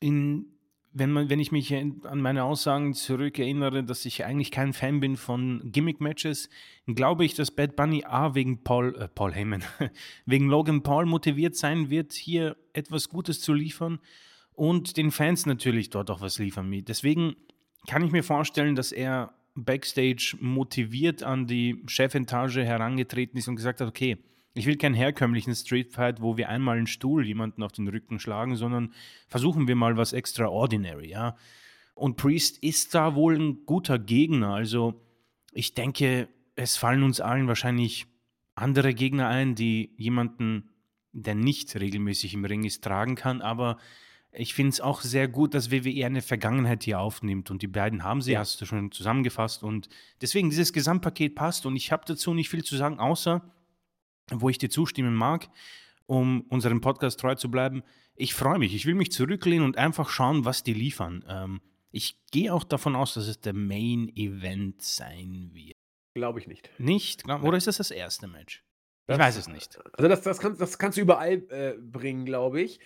B: in wenn, man, wenn ich mich an meine Aussagen zurückerinnere, dass ich eigentlich kein Fan bin von Gimmick-Matches, glaube ich, dass Bad Bunny A wegen Paul, äh, Paul Heyman, wegen Logan Paul motiviert sein wird, hier etwas Gutes zu liefern und den Fans natürlich dort auch was liefern. Deswegen kann ich mir vorstellen, dass er backstage motiviert an die Chefetage herangetreten ist und gesagt hat, okay, ich will keinen herkömmlichen Streetfight, wo wir einmal einen Stuhl jemanden auf den Rücken schlagen, sondern versuchen wir mal was extraordinary, ja. Und Priest ist da wohl ein guter Gegner. Also ich denke, es fallen uns allen wahrscheinlich andere Gegner ein, die jemanden, der nicht regelmäßig im Ring ist, tragen kann. Aber ich finde es auch sehr gut, dass WWE eine Vergangenheit hier aufnimmt. Und die beiden haben sie, ja. hast du schon zusammengefasst. Und deswegen, dieses Gesamtpaket passt. Und ich habe dazu nicht viel zu sagen, außer wo ich dir zustimmen mag, um unserem Podcast treu zu bleiben. Ich freue mich. Ich will mich zurücklehnen und einfach schauen, was die liefern. Ähm, ich gehe auch davon aus, dass es der Main Event sein wird.
A: Glaube ich nicht.
B: Nicht? Oder ist das das erste Match? Ich weiß es nicht.
A: Also das, das, kannst, das kannst du überall äh, bringen, glaube ich.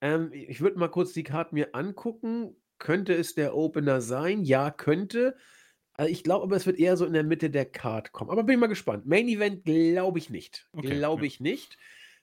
A: Ähm, ich würde mal kurz die Karte mir angucken. Könnte es der Opener sein? Ja, könnte. Also ich glaube aber, es wird eher so in der Mitte der Card kommen. Aber bin ich mal gespannt. Main Event glaube ich nicht. Okay, glaube ich nicht.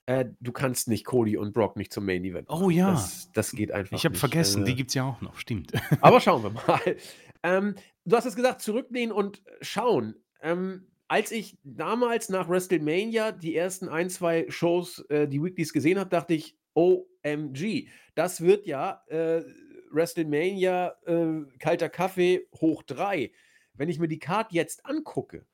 A: Äh, du kannst nicht Cody und Brock nicht zum Main Event.
B: Machen. Oh ja.
A: Das, das geht einfach.
B: Ich habe vergessen, äh, die gibt es ja auch noch, stimmt.
A: Aber schauen wir mal. Ähm, du hast es gesagt, zurücklehnen und schauen. Ähm, als ich damals nach WrestleMania die ersten ein, zwei Shows, äh, die Weeklies gesehen habe, dachte ich, OMG, das wird ja äh, WrestleMania äh, kalter Kaffee hoch drei wenn ich mir die Card jetzt angucke,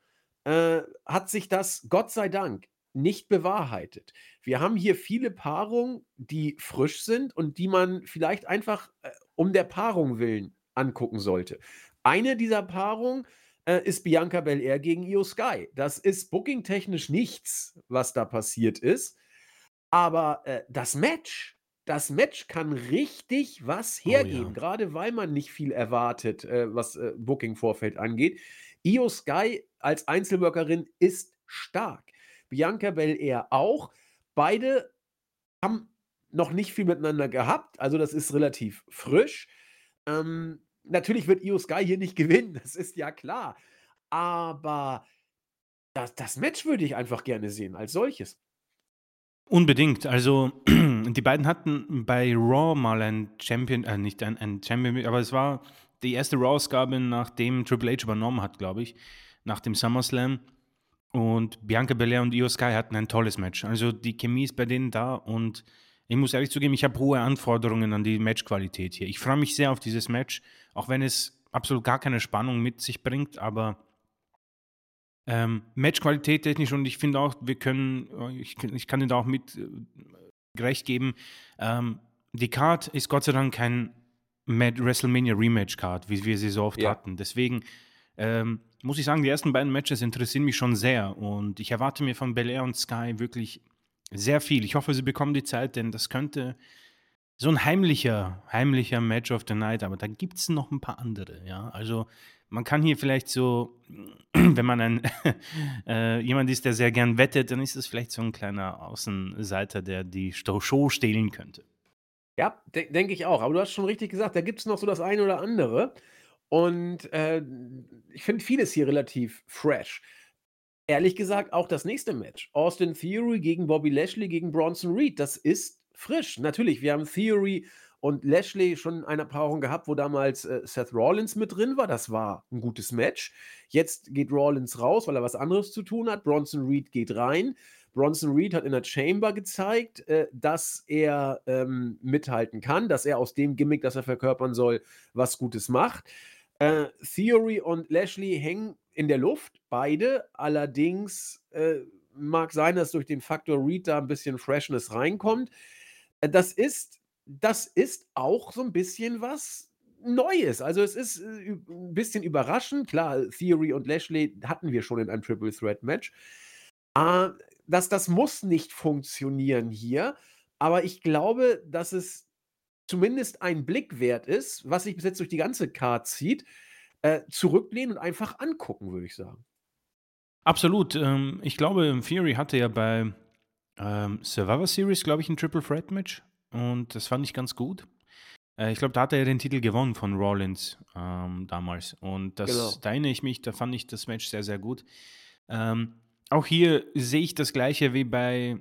A: äh, hat sich das Gott sei Dank nicht bewahrheitet. Wir haben hier viele Paarungen, die frisch sind und die man vielleicht einfach äh, um der Paarung willen angucken sollte. Eine dieser Paarungen äh, ist Bianca Belair gegen Io Sky. Das ist bookingtechnisch nichts, was da passiert ist. Aber äh, das Match, das Match kann richtig was Oh hergeben, ja. gerade weil man nicht viel erwartet, äh, was äh, Booking-Vorfeld angeht. Io Sky als Einzelworkerin ist stark. Bianca Belair auch. Beide haben noch nicht viel miteinander gehabt, also das ist relativ frisch. Ähm, natürlich wird Io Sky hier nicht gewinnen, das ist ja klar. Aber das, das Match würde ich einfach gerne sehen als solches.
B: Unbedingt. Also die beiden hatten bei Raw mal ein Champion, äh, nicht ein, ein Champion, aber es war die erste Raw-Ausgabe, nachdem Triple H übernommen hat, glaube ich, nach dem SummerSlam. Und Bianca Belair und Io Sky hatten ein tolles Match. Also die Chemie ist bei denen da und ich muss ehrlich zugeben, ich habe hohe Anforderungen an die Matchqualität hier. Ich freue mich sehr auf dieses Match, auch wenn es absolut gar keine Spannung mit sich bringt, aber ähm, Matchqualität technisch und ich finde auch, wir können, ich, ich kann dir da auch mit äh, recht geben, ähm, die Card ist Gott sei Dank kein WrestleMania Rematch Card, wie wir sie so oft ja. hatten. Deswegen ähm, muss ich sagen, die ersten beiden Matches interessieren mich schon sehr und ich erwarte mir von Belair und Sky wirklich sehr viel. Ich hoffe, sie bekommen die Zeit, denn das könnte so ein heimlicher, heimlicher Match of the Night, aber da gibt es noch ein paar andere, ja. Also man kann hier vielleicht so, wenn man ein äh, jemand ist, der sehr gern wettet, dann ist es vielleicht so ein kleiner Außenseiter, der die Show stehlen könnte.
A: Ja, de denke ich auch. Aber du hast schon richtig gesagt, da gibt es noch so das eine oder andere. Und äh, ich finde vieles hier relativ fresh. Ehrlich gesagt, auch das nächste Match. Austin Theory gegen Bobby Lashley gegen Bronson Reed. Das ist frisch. Natürlich, wir haben Theory und Lashley schon eine Paarung gehabt, wo damals äh, Seth Rollins mit drin war. Das war ein gutes Match. Jetzt geht Rollins raus, weil er was anderes zu tun hat. Bronson Reed geht rein. Bronson Reed hat in der Chamber gezeigt, äh, dass er ähm, mithalten kann, dass er aus dem Gimmick, das er verkörpern soll, was Gutes macht. Äh, Theory und Lashley hängen in der Luft, beide. Allerdings äh, mag sein, dass durch den Faktor Reed da ein bisschen Freshness reinkommt. Äh, das ist das ist auch so ein bisschen was Neues. Also, es ist, äh, ein bisschen überraschend. Klar, Theory und Lashley hatten wir schon in einem Triple Threat Match. Äh, das das muss nicht funktionieren hier, aber ich glaube, dass es zumindest ein Blick wert ist, was sich bis jetzt durch die ganze Card zieht, äh, zurücklehnen und einfach angucken, würde ich sagen.
B: Absolut. Ähm, ich glaube, Theory hatte ja bei, ähm, Survivor Series, glaube ich, ein Triple Threat Match und das fand ich ganz gut. Äh, ich glaube, da hat er den Titel gewonnen von Rollins ähm, damals. Und das, genau. da erinnere ich mich, da fand ich das Match sehr, sehr gut. Ähm, auch hier sehe ich das Gleiche wie bei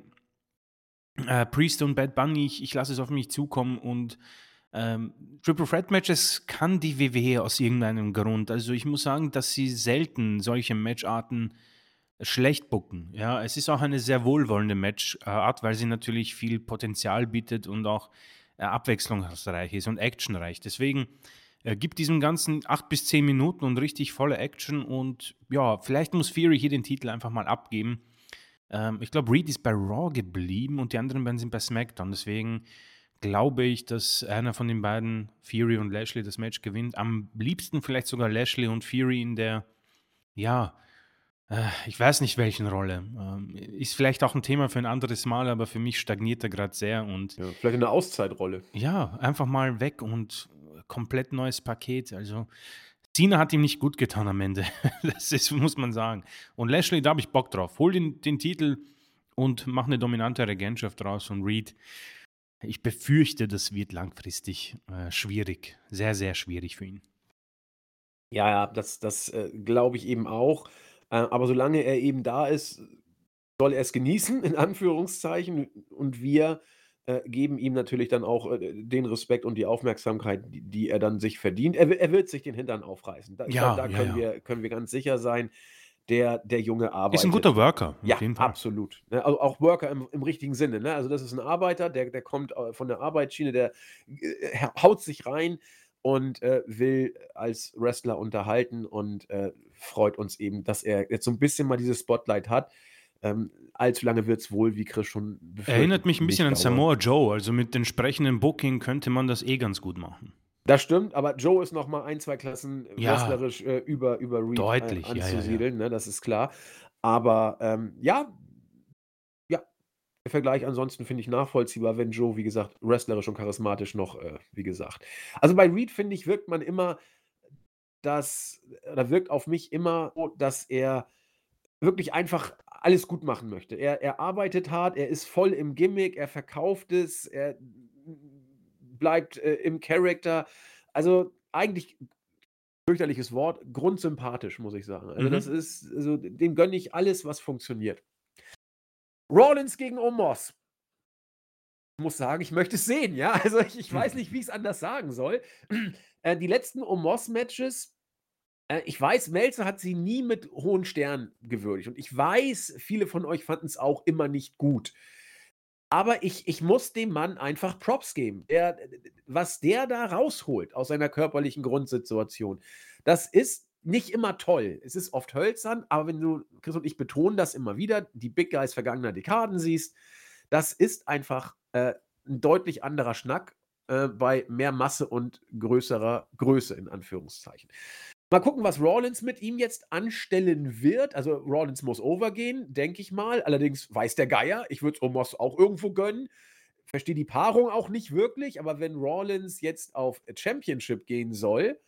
B: äh, Priest und Bad Bunny. Ich, ich lasse es auf mich zukommen und ähm, Triple Threat Matches kann die WWE aus irgendeinem Grund. Also ich muss sagen, dass sie selten solche Matcharten schlecht bucken. Ja, es ist auch eine sehr wohlwollende Matchart, weil sie natürlich viel Potenzial bietet und auch äh, abwechslungsreich ist und actionreich. Deswegen äh, gibt diesem Ganzen acht bis zehn Minuten und richtig volle Action und ja, vielleicht muss Fury hier den Titel einfach mal abgeben. Ähm, ich glaube, Reed ist bei Raw geblieben und die anderen beiden sind bei SmackDown. Deswegen glaube ich, dass einer von den beiden, Fury und Lashley, das Match gewinnt. Am liebsten vielleicht sogar Lashley und Fury in der, ja, ich weiß nicht, welchen Rolle. Ähm, ist vielleicht auch ein Thema für ein anderes Mal, aber für mich stagniert er gerade sehr. Und
A: ja, vielleicht eine Auszeitrolle.
B: Ja, einfach mal weg und komplett neues Paket. Also Cena hat ihm nicht gut getan am Ende. Das ist, muss man sagen. Und Lashley, da habe ich Bock drauf. Hol den, den Titel und mach eine dominante Regentschaft draus. Und Reed, ich befürchte, das wird langfristig äh, schwierig. Sehr, sehr schwierig für ihn.
A: Ja, ja, das, das äh, glaube ich eben auch. Äh, aber solange er eben da ist, soll er es genießen, in Anführungszeichen. Und wir äh, geben ihm natürlich dann auch äh, den Respekt und die Aufmerksamkeit, die, die er dann sich verdient. Er, er, wird sich den Hintern aufreißen. Da, ja, da, da können, ja. Wir, können wir ganz sicher sein. Der, der Junge arbeitet.
B: Ist ein guter Worker.
A: Ja, absolut. Also auch Worker im, im richtigen Sinne. Ne? Also, das ist ein Arbeiter, der, der kommt von der Arbeitsschiene, der haut sich rein und äh, will als Wrestler unterhalten und äh, freut uns eben, dass er jetzt so ein bisschen mal dieses Spotlight hat. Ähm, allzu lange wird es wohl, wie Chris schon
B: Erinnert mich ein bisschen an Samoa Joe. Also mit entsprechenden Booking könnte man das eh ganz gut machen.
A: Das stimmt, aber Joe ist noch mal ein, zwei Klassen ja, wrestlerisch äh, über, über Reed
B: äh, deutlich,
A: anzusiedeln, ja, ja, ne, das ist klar. Aber ähm, ja, der Vergleich ansonsten finde ich nachvollziehbar, wenn Joe, wie gesagt, wrestlerisch und charismatisch noch, äh, wie gesagt. Also bei Reed, finde ich, wirkt man immer, dass, da wirkt auf mich immer, dass er wirklich einfach alles gut machen möchte. Er, er arbeitet hart, er ist voll im Gimmick, er verkauft es, er bleibt äh, im Charakter. Also eigentlich fürchterliches Wort, grundsympathisch, muss ich sagen. Also mhm. das ist, also dem gönne ich alles, was funktioniert. Rollins gegen Omos. Ich muss sagen, ich möchte es sehen, ja. Also ich, ich weiß nicht, wie ich es anders sagen soll. Äh, die letzten Omos-Matches Äh, ich weiß, Melzer hat sie nie mit hohen Sternen gewürdigt. Und ich weiß, viele von euch fanden es auch immer nicht gut. Aber ich, ich muss dem Mann einfach Props geben. Der, was der da rausholt aus seiner körperlichen Grundsituation, das ist nicht immer toll. Es ist oft hölzern, aber wenn du, Chris und ich betonen das immer wieder, die Big Guys vergangener Dekaden siehst, das ist einfach äh, ein deutlich anderer Schnack äh, bei mehr Masse und größerer Größe, in Anführungszeichen. Mal gucken, was Rollins mit ihm jetzt anstellen wird. Also Rollins muss overgehen, denke ich mal. Allerdings weiß der Geier, ich würde es Omos auch irgendwo gönnen. Verstehe die Paarung auch nicht wirklich, aber wenn Rollins jetzt auf Championship gehen soll,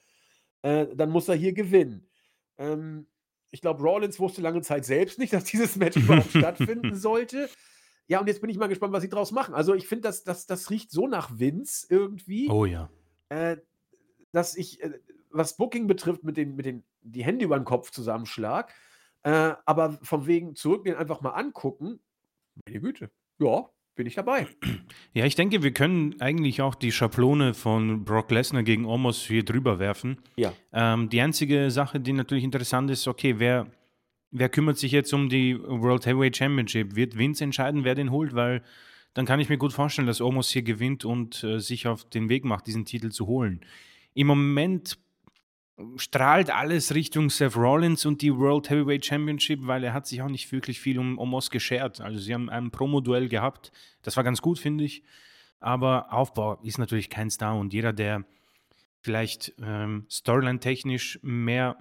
A: äh, dann muss er hier gewinnen. Ähm, ich glaube, Rollins wusste lange Zeit selbst nicht, dass dieses Match überhaupt stattfinden sollte. Ja, und jetzt bin ich mal gespannt, was sie draus machen. Also ich finde, das, das, das riecht so nach Vince irgendwie.
B: Oh ja.
A: Äh, dass ich, äh, was Booking betrifft, mit den, mit den die Hände über den Kopf zusammenschlag. Äh, aber von wegen zurückgehen, einfach mal angucken. Meine Güte. Ja, bin ich dabei.
B: Ja, ich denke, wir können eigentlich auch die Schablone von Brock Lesnar gegen Omos hier drüber werfen.
A: Ja.
B: Ähm, die einzige Sache, die natürlich interessant ist, okay, wer, wer kümmert sich jetzt um die World Heavyweight Championship? Wird Vince entscheiden, wer den holt? Weil dann kann ich mir gut vorstellen, dass Omos hier gewinnt und äh, sich auf den Weg macht, diesen Titel zu holen. Im Moment strahlt alles Richtung Seth Rollins und die World Heavyweight Championship, weil er hat sich auch nicht wirklich viel um Omos geschert. Also sie haben ein Promo-Duell gehabt. Das war ganz gut, finde ich. Aber Aufbau ist natürlich kein Star und jeder, der vielleicht ähm, Storyline-technisch mehr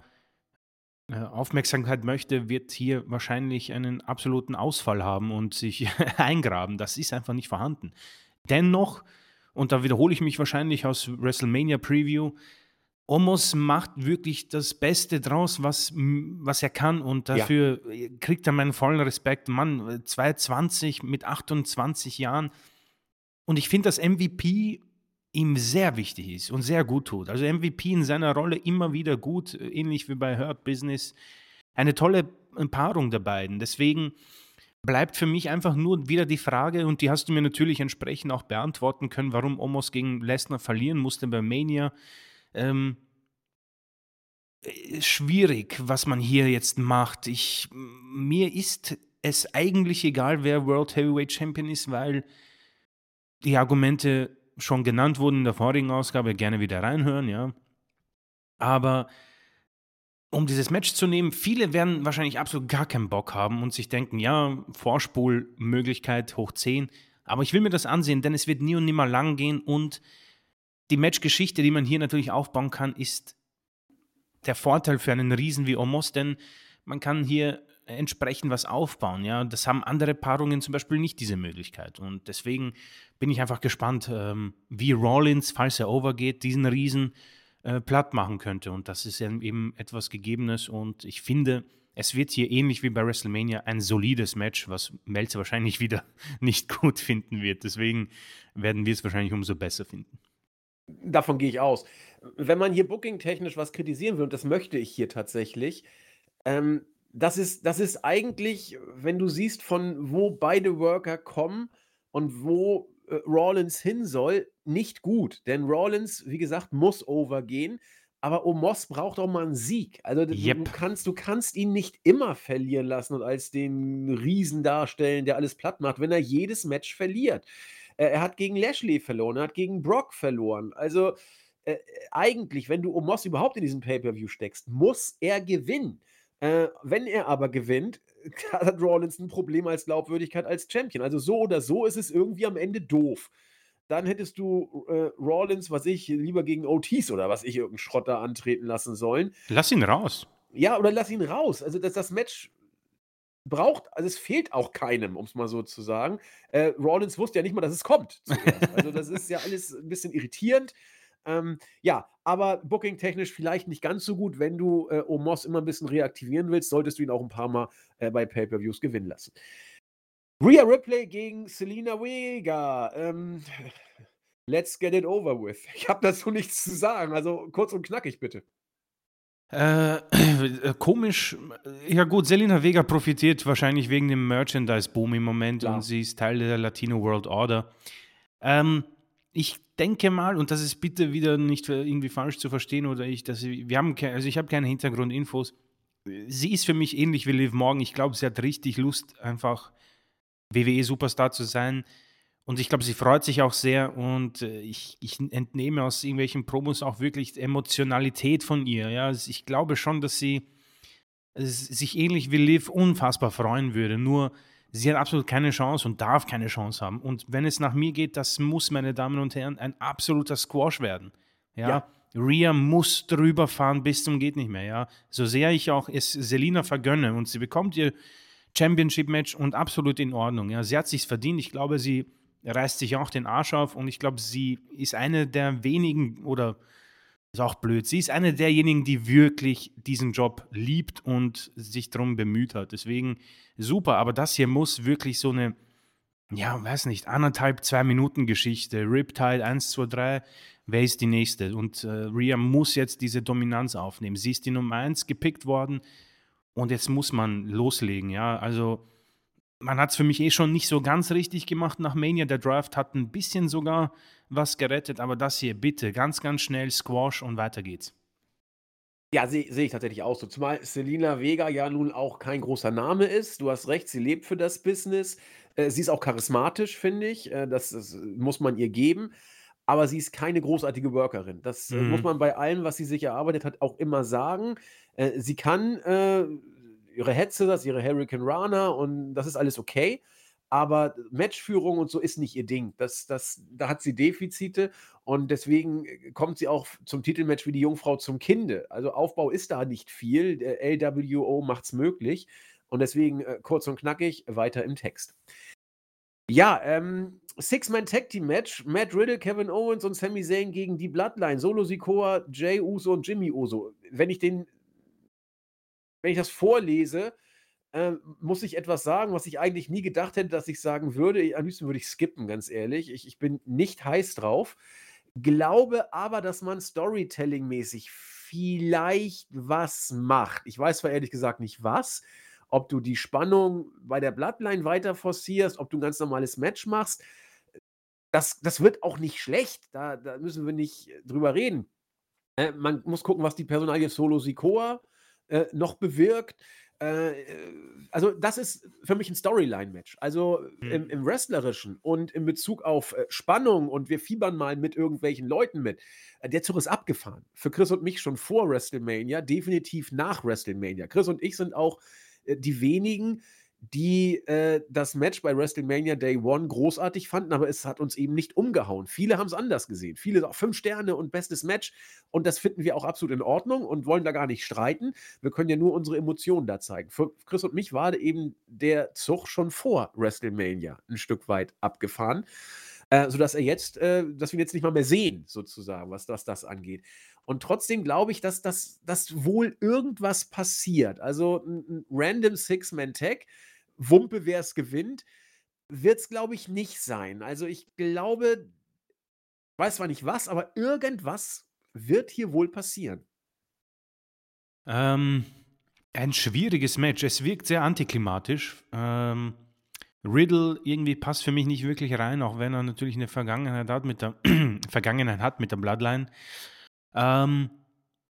B: äh, Aufmerksamkeit möchte, wird hier wahrscheinlich einen absoluten Ausfall haben und sich eingraben. Das ist einfach nicht vorhanden. Dennoch, und da wiederhole ich mich wahrscheinlich aus WrestleMania Preview, Omos macht wirklich das Beste draus, was, was er kann und dafür ja. kriegt er meinen vollen Respekt. Mann, 220 mit 28 Jahren. Und ich finde, dass MVP ihm sehr wichtig ist und sehr gut tut. Also MVP in seiner Rolle immer wieder gut, ähnlich wie bei Hurt Business. Eine tolle Paarung der beiden. Deswegen bleibt für mich einfach nur wieder die Frage, und die hast du mir natürlich entsprechend auch beantworten können, warum Omos gegen Lesnar verlieren musste bei Mania ähm, äh, schwierig, was man hier jetzt macht. Ich, mir ist es eigentlich egal, wer World Heavyweight Champion ist, weil die Argumente schon genannt wurden in der vorigen Ausgabe, gerne wieder reinhören, ja. Aber um dieses Match zu nehmen, viele werden wahrscheinlich absolut gar keinen Bock haben und sich denken, ja, Vorspulmöglichkeit hoch 10. Aber ich will mir das ansehen, denn es wird nie und nimmer lang gehen und die Matchgeschichte, die man hier natürlich aufbauen kann, ist der Vorteil für einen Riesen wie Omos, denn man kann hier entsprechend was aufbauen. Ja, das haben andere Paarungen zum Beispiel nicht diese Möglichkeit. Und deswegen bin ich einfach gespannt, ähm, wie Rollins, falls er overgeht, diesen Riesen äh, platt machen könnte. Und das ist eben etwas Gegebenes. Und ich finde, es wird hier ähnlich wie bei WrestleMania ein solides Match, was Melzer wahrscheinlich wieder nicht gut finden wird. Deswegen werden wir es wahrscheinlich umso besser finden.
A: Davon gehe ich aus. Wenn man hier booking-technisch was kritisieren will, und das möchte ich hier tatsächlich, ähm, das ist, das ist eigentlich, wenn du siehst, von wo beide Worker kommen und wo äh, Rawlins hin soll, nicht gut. Denn Rawlins, wie gesagt, muss overgehen. Aber Omos braucht auch mal einen Sieg. Also yep. du, kannst, du kannst ihn nicht immer verlieren lassen und als den Riesen darstellen, der alles platt macht, wenn er jedes Match verliert. Äh, er hat gegen Lashley verloren, er hat gegen Brock verloren. Also äh, eigentlich, wenn du Omos überhaupt in diesen Pay-Per-View steckst, muss er gewinnen. Äh, wenn er aber gewinnt, hat Rollins ein Problem als Glaubwürdigkeit als Champion. Also so oder so ist es irgendwie am Ende doof. Dann hättest du äh, Rollins, was ich, lieber gegen Otis oder was ich, irgendeinen Schrotter antreten lassen sollen.
B: Lass ihn raus.
A: Ja, oder lass ihn raus. Also das, das Match braucht, also es fehlt auch keinem, um es mal so zu sagen. Äh, Rollins wusste ja nicht mal, dass es kommt. Also das ist ja alles ein bisschen irritierend. Ähm, ja, aber booking-technisch vielleicht nicht ganz so gut. Wenn du äh, Omos immer ein bisschen reaktivieren willst, solltest du ihn auch ein paar Mal äh, bei Pay-Per-Views gewinnen lassen. Rhea Ripley gegen Selena Vega. Ähm, let's get it over with. Ich habe dazu nichts zu sagen. Also kurz und knackig bitte.
B: Äh, komisch. Ja gut, Selena Vega profitiert wahrscheinlich wegen dem Merchandise-Boom im Moment Klar. und sie ist Teil der Latino World Order. Ähm, ich denke mal, und das ist bitte wieder nicht irgendwie falsch zu verstehen oder ich, dass wir haben, also ich habe keine Hintergrundinfos. Sie ist für mich ähnlich wie Liv Morgan. Ich glaube, sie hat richtig Lust, einfach WWE-Superstar zu sein. Und ich glaube, sie freut sich auch sehr und äh, ich, ich, entnehme aus irgendwelchen Promos auch wirklich Emotionalität von ihr. Ja, also ich glaube schon, dass sie sich ähnlich wie Liv unfassbar freuen würde. Nur sie hat absolut keine Chance und darf keine Chance haben. Und wenn es nach mir geht, das muss, meine Damen und Herren, ein absoluter Squash werden. Ja. ja. Rhea muss drüber fahren bis zum geht nicht mehr. Ja. So sehr ich auch es Selina vergönne und sie bekommt ihr Championship-Match und absolut in Ordnung. Ja. Sie hat sich verdient. Ich glaube, sie reißt sich auch den Arsch auf und ich glaube, sie ist eine der wenigen oder ist auch blöd. Sie ist eine derjenigen, die wirklich diesen Job liebt und sich darum bemüht hat. Deswegen super, aber das hier muss wirklich so eine, ja, weiß nicht, anderthalb, zwei Minuten Geschichte. Riptide 1, 2, 3, wer ist die nächste? Und äh, Rhea muss jetzt diese Dominanz aufnehmen. Sie ist die Nummer 1 gepickt worden und jetzt muss man loslegen, ja. Also man hat es für mich eh schon nicht so ganz richtig gemacht nach Mania. Der Draft hat ein bisschen sogar was gerettet, aber das hier bitte ganz, ganz schnell Squash und weiter geht's.
A: Ja, sehe seh ich tatsächlich auch so. Zumal Selina Vega ja nun auch kein großer Name ist. Du hast recht, sie lebt für das Business. Äh, sie ist auch charismatisch, finde ich. Äh, das, das, muss man ihr geben. Aber sie ist keine großartige Workerin. Das äh, mhm. muss man bei allem, was sie sich erarbeitet hat, auch immer sagen. Äh, sie kann ihre Headscissors, ihre Hurricane Runner und das ist alles okay. Aber Matchführung und so ist nicht ihr Ding. Das, das, da hat sie Defizite und deswegen äh, kommt sie auch zum Titelmatch wie die Jungfrau zum Kinde. Also Aufbau ist da nicht viel. Der LWO macht es möglich. Und deswegen äh, kurz und knackig weiter im Text. Ja, ähm, Six-Man-Tag-Team-Match. Matt Riddle, Kevin Owens und Sami Zayn gegen die Bloodline. Solo Sikoa, Jay Uso und Jimmy Uso. Wenn ich den wenn ich das vorlese, äh, muss ich etwas sagen, was ich eigentlich nie gedacht hätte, dass ich sagen würde. Am liebsten würde ich skippen, ganz ehrlich. Ich, ich bin nicht heiß drauf. Glaube aber, dass man Storytelling-mäßig vielleicht was macht. Ich weiß zwar ehrlich gesagt nicht was. Ob du die Spannung bei der Bloodline weiter forcierst, ob du ein ganz normales Match machst. Das, das wird auch nicht schlecht. Da, da müssen wir nicht drüber reden. Äh, man muss gucken, was die Personalie Solo Sikoa äh, noch bewirkt. Äh, also, das ist für mich ein Storyline-Match. Also hm. im, im, Wrestlerischen und in Bezug auf äh, Spannung und wir fiebern mal mit irgendwelchen Leuten mit. Äh, der Zug ist abgefahren. Für Chris und mich schon vor WrestleMania, definitiv nach WrestleMania. Chris und ich sind auch äh, die wenigen, die äh, das Match bei WrestleMania Day One großartig fanden, aber es hat uns eben nicht umgehauen. Viele haben es anders gesehen. Viele auch fünf Sterne und bestes Match. Und das finden wir auch absolut in Ordnung und wollen da gar nicht streiten. Wir können ja nur unsere Emotionen da zeigen. Für Chris und mich war eben der Zug schon vor WrestleMania ein Stück weit abgefahren. Äh, sodass er jetzt, äh, dass wir ihn jetzt nicht mal mehr sehen, sozusagen, was das, das angeht. Und trotzdem glaube ich, dass das wohl irgendwas passiert. Also ein, ein random Six-Man-Tag Wumpe, wer es gewinnt, wird es, glaube ich, nicht sein. Also ich glaube, weiß zwar nicht was, aber irgendwas wird hier wohl passieren.
B: Ähm, ein schwieriges Match. Es wirkt sehr antiklimatisch. Ähm, Riddle irgendwie passt für mich nicht wirklich rein, auch wenn er natürlich eine Vergangenheit hat mit der Vergangenheit hat mit der Bloodline. Ähm,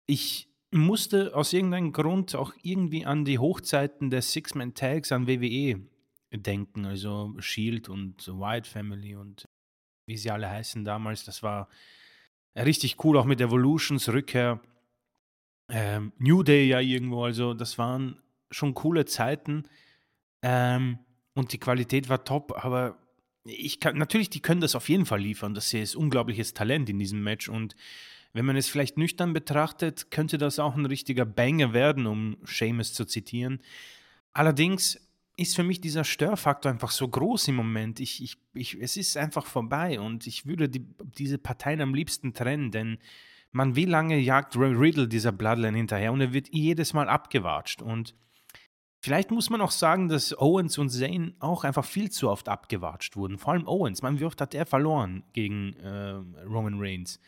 B: ich musste aus irgendeinem Grund auch irgendwie an die Hochzeiten der Six-Man-Tags an WWE denken, also Shield und White Family und wie sie alle heißen damals. Das war richtig cool, auch mit Evolutions Rückkehr. Ähm, New Day ja irgendwo, also das waren schon coole Zeiten ähm, und die Qualität war top, aber ich kann, natürlich, die können das auf jeden Fall liefern. Das ist unglaubliches Talent in diesem Match und wenn man es vielleicht nüchtern betrachtet, könnte das auch ein richtiger Banger werden, um Seamus zu zitieren. Allerdings ist für mich dieser Störfaktor einfach so groß im Moment. Ich, ich, ich, es ist einfach vorbei und ich würde die, diese Parteien am liebsten trennen, denn man, wie lange jagt Riddle dieser Bloodline hinterher und er wird jedes Mal abgewatscht. Und vielleicht muss man auch sagen, dass Owens und Zane auch einfach viel zu oft abgewatscht wurden. Vor allem Owens. Man, wie oft hat er verloren gegen äh, Roman Reigns?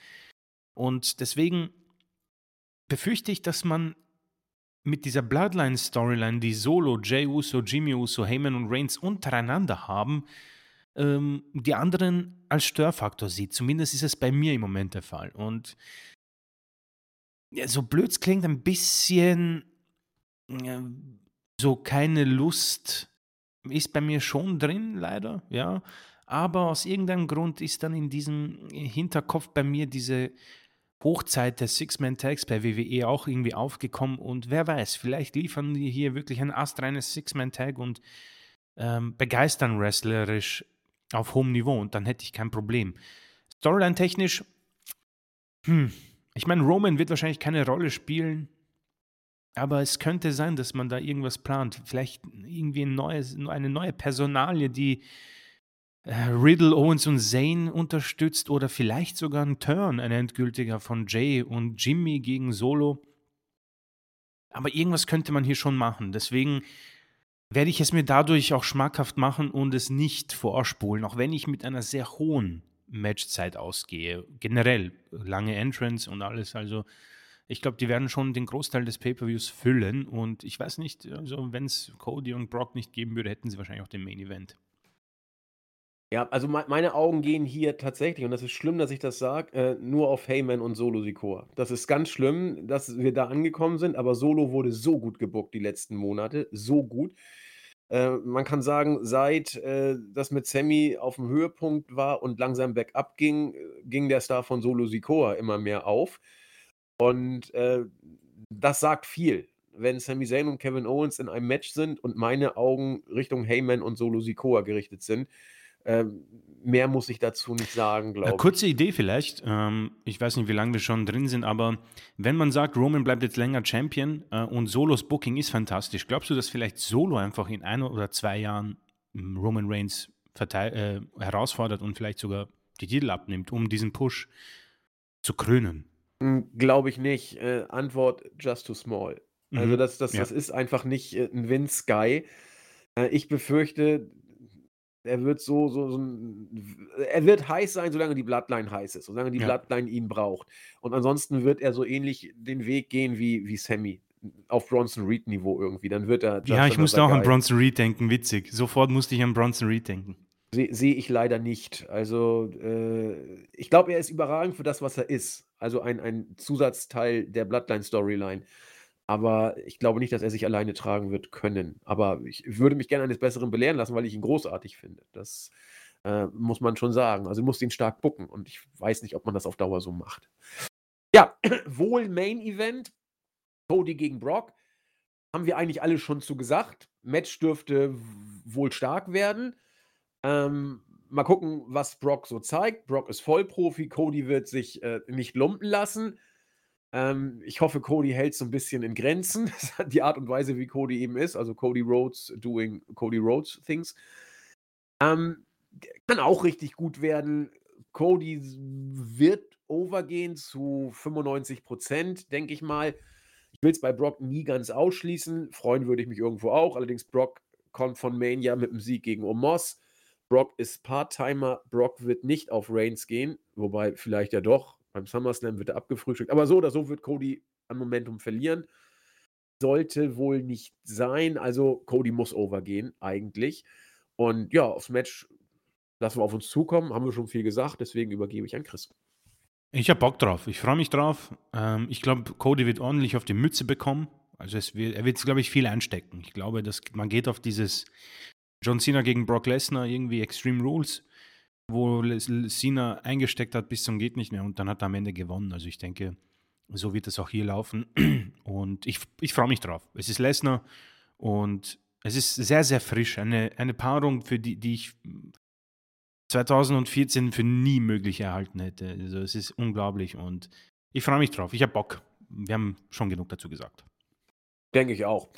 B: Und deswegen befürchte ich, dass man mit dieser Bloodline-Storyline, die Solo, Jay Uso, Jimmy Uso, Heyman und Reigns untereinander haben, ähm, die anderen als Störfaktor sieht. Zumindest ist es bei mir im Moment der Fall. Und ja, so blöd es klingt, ein bisschen äh, so keine Lust ist bei mir schon drin, leider, ja. Aber aus irgendeinem Grund ist dann in diesem Hinterkopf bei mir diese Hochzeit der Six-Man-Tags bei WWE auch irgendwie aufgekommen und wer weiß, vielleicht liefern die hier wirklich ein astreines Six-Man-Tag und ähm, begeistern wrestlerisch auf hohem Niveau und dann hätte ich kein Problem. Storyline-technisch, hm, ich meine, Roman wird wahrscheinlich keine Rolle spielen, aber es könnte sein, dass man da irgendwas plant. Vielleicht irgendwie ein neues, eine neue Personalie, die Riddle, Owens und Zane unterstützt oder vielleicht sogar ein Turn, ein endgültiger von Jay und Jimmy gegen Solo. Aber irgendwas könnte man hier schon machen. Deswegen werde ich es mir dadurch auch schmackhaft machen und es nicht vorspulen, auch wenn ich mit einer sehr hohen Matchzeit ausgehe. Generell lange Entrance und alles. Also ich glaube, die werden schon den Großteil des Pay-per-Views füllen und ich weiß nicht, also wenn es Cody und Brock nicht geben würde, hätten sie wahrscheinlich auch den Main Event.
A: Ja, also me meine Augen gehen hier tatsächlich, und das ist schlimm, dass ich das sage, äh, nur auf Heyman und Solo Sikoa. Das ist ganz schlimm, dass wir da angekommen sind, aber Solo wurde so gut gebuckt die letzten Monate, so gut. Äh, man kann sagen, seit äh, das mit Sammy auf dem Höhepunkt war und langsam bergab ging, äh, ging der Star von Solo Sikoa immer mehr auf. Und äh, das sagt viel, wenn Sami Zayn und Kevin Owens in einem Match sind und meine Augen Richtung Heyman und Solo Sikoa gerichtet sind ähm, mehr muss ich dazu nicht sagen, glaube ich.
B: Kurze Idee vielleicht. Ähm, ich weiß nicht, wie lange wir schon drin sind, aber wenn man sagt, Roman bleibt jetzt länger Champion äh, und Solos Booking ist fantastisch, glaubst du, dass vielleicht Solo einfach in ein oder zwei Jahren hm, Roman Reigns äh, herausfordert und vielleicht sogar die Titel abnimmt, um diesen Push zu krönen?
A: Hm, glaube ich nicht. Äh, Antwort: just too small. Also, mhm. das, das, ja. das ist einfach nicht äh, ein Win-Sky. Äh, ich befürchte, er wird so, so, so er wird heiß sein, solange die Bloodline heiß ist, solange die ja. Bloodline ihn braucht. Und ansonsten wird er so ähnlich den Weg gehen wie, wie Sammy auf Bronson Reed Niveau irgendwie. Dann wird er.
B: ja, ich musste auch an Bronson Reed denken, witzig. Sofort musste ich an Bronson Reed denken.
A: Sehe seh ich leider nicht. Also, äh, ich glaube, er ist überragend für das, was er ist. Also ein, ein Zusatzteil der Bloodline-Storyline. Aber ich glaube nicht, dass er sich alleine tragen wird können. Aber ich würde mich gerne eines Besseren belehren lassen, weil ich ihn großartig finde. Das äh, muss man schon sagen. Also muss ihn stark bucken und ich weiß nicht, ob man das auf Dauer so macht. Ja, wohl Main Event. Cody gegen Brock. Haben wir eigentlich alle schon zu gesagt. Match dürfte wohl stark werden. Ähm, mal gucken, was Brock so zeigt. Brock ist Vollprofi. Cody wird sich äh, nicht lumpen lassen. Ähm, ich hoffe, Cody hält so ein bisschen in Grenzen. die Art und Weise, wie Cody eben ist. Also Cody Rhodes doing Cody Rhodes Things. Ähm, kann auch richtig gut werden. Cody wird overgehen zu 95 Prozent, denke ich mal. Ich will es bei Brock nie ganz ausschließen. Freuen würde ich mich irgendwo auch. Allerdings, Brock kommt von Mania mit dem Sieg gegen Omos. Brock ist Part-Timer. Brock wird nicht auf Reigns gehen. Wobei, vielleicht ja doch. Beim SummerSlam wird er abgefrühstückt. Aber so oder so wird Cody an Momentum verlieren. Sollte wohl nicht sein. Also Cody muss overgehen, eigentlich. Und ja, aufs Match lassen wir auf uns zukommen. Haben wir schon viel gesagt. Deswegen übergebe ich an Chris.
B: Ich habe Bock drauf. Ich freue mich drauf. Ähm, ich glaube, Cody wird ordentlich auf die Mütze bekommen. Also wird, er wird, glaube ich, viel einstecken. Ich glaube, dass man geht auf dieses John Cena gegen Brock Lesnar irgendwie Extreme Rules wo Cena eingesteckt hat bis zum geht nicht mehr und dann hat er am Ende gewonnen. Also ich denke, so wird es auch hier laufen und ich, ich freue mich drauf. Es ist Lesnar und es ist sehr, sehr frisch. Eine, eine Paarung, für die, die ich 2014 für nie möglich erhalten hätte. Also es ist unglaublich und ich freue mich drauf. Ich habe Bock. Wir haben schon genug dazu gesagt.
A: Denke ich auch.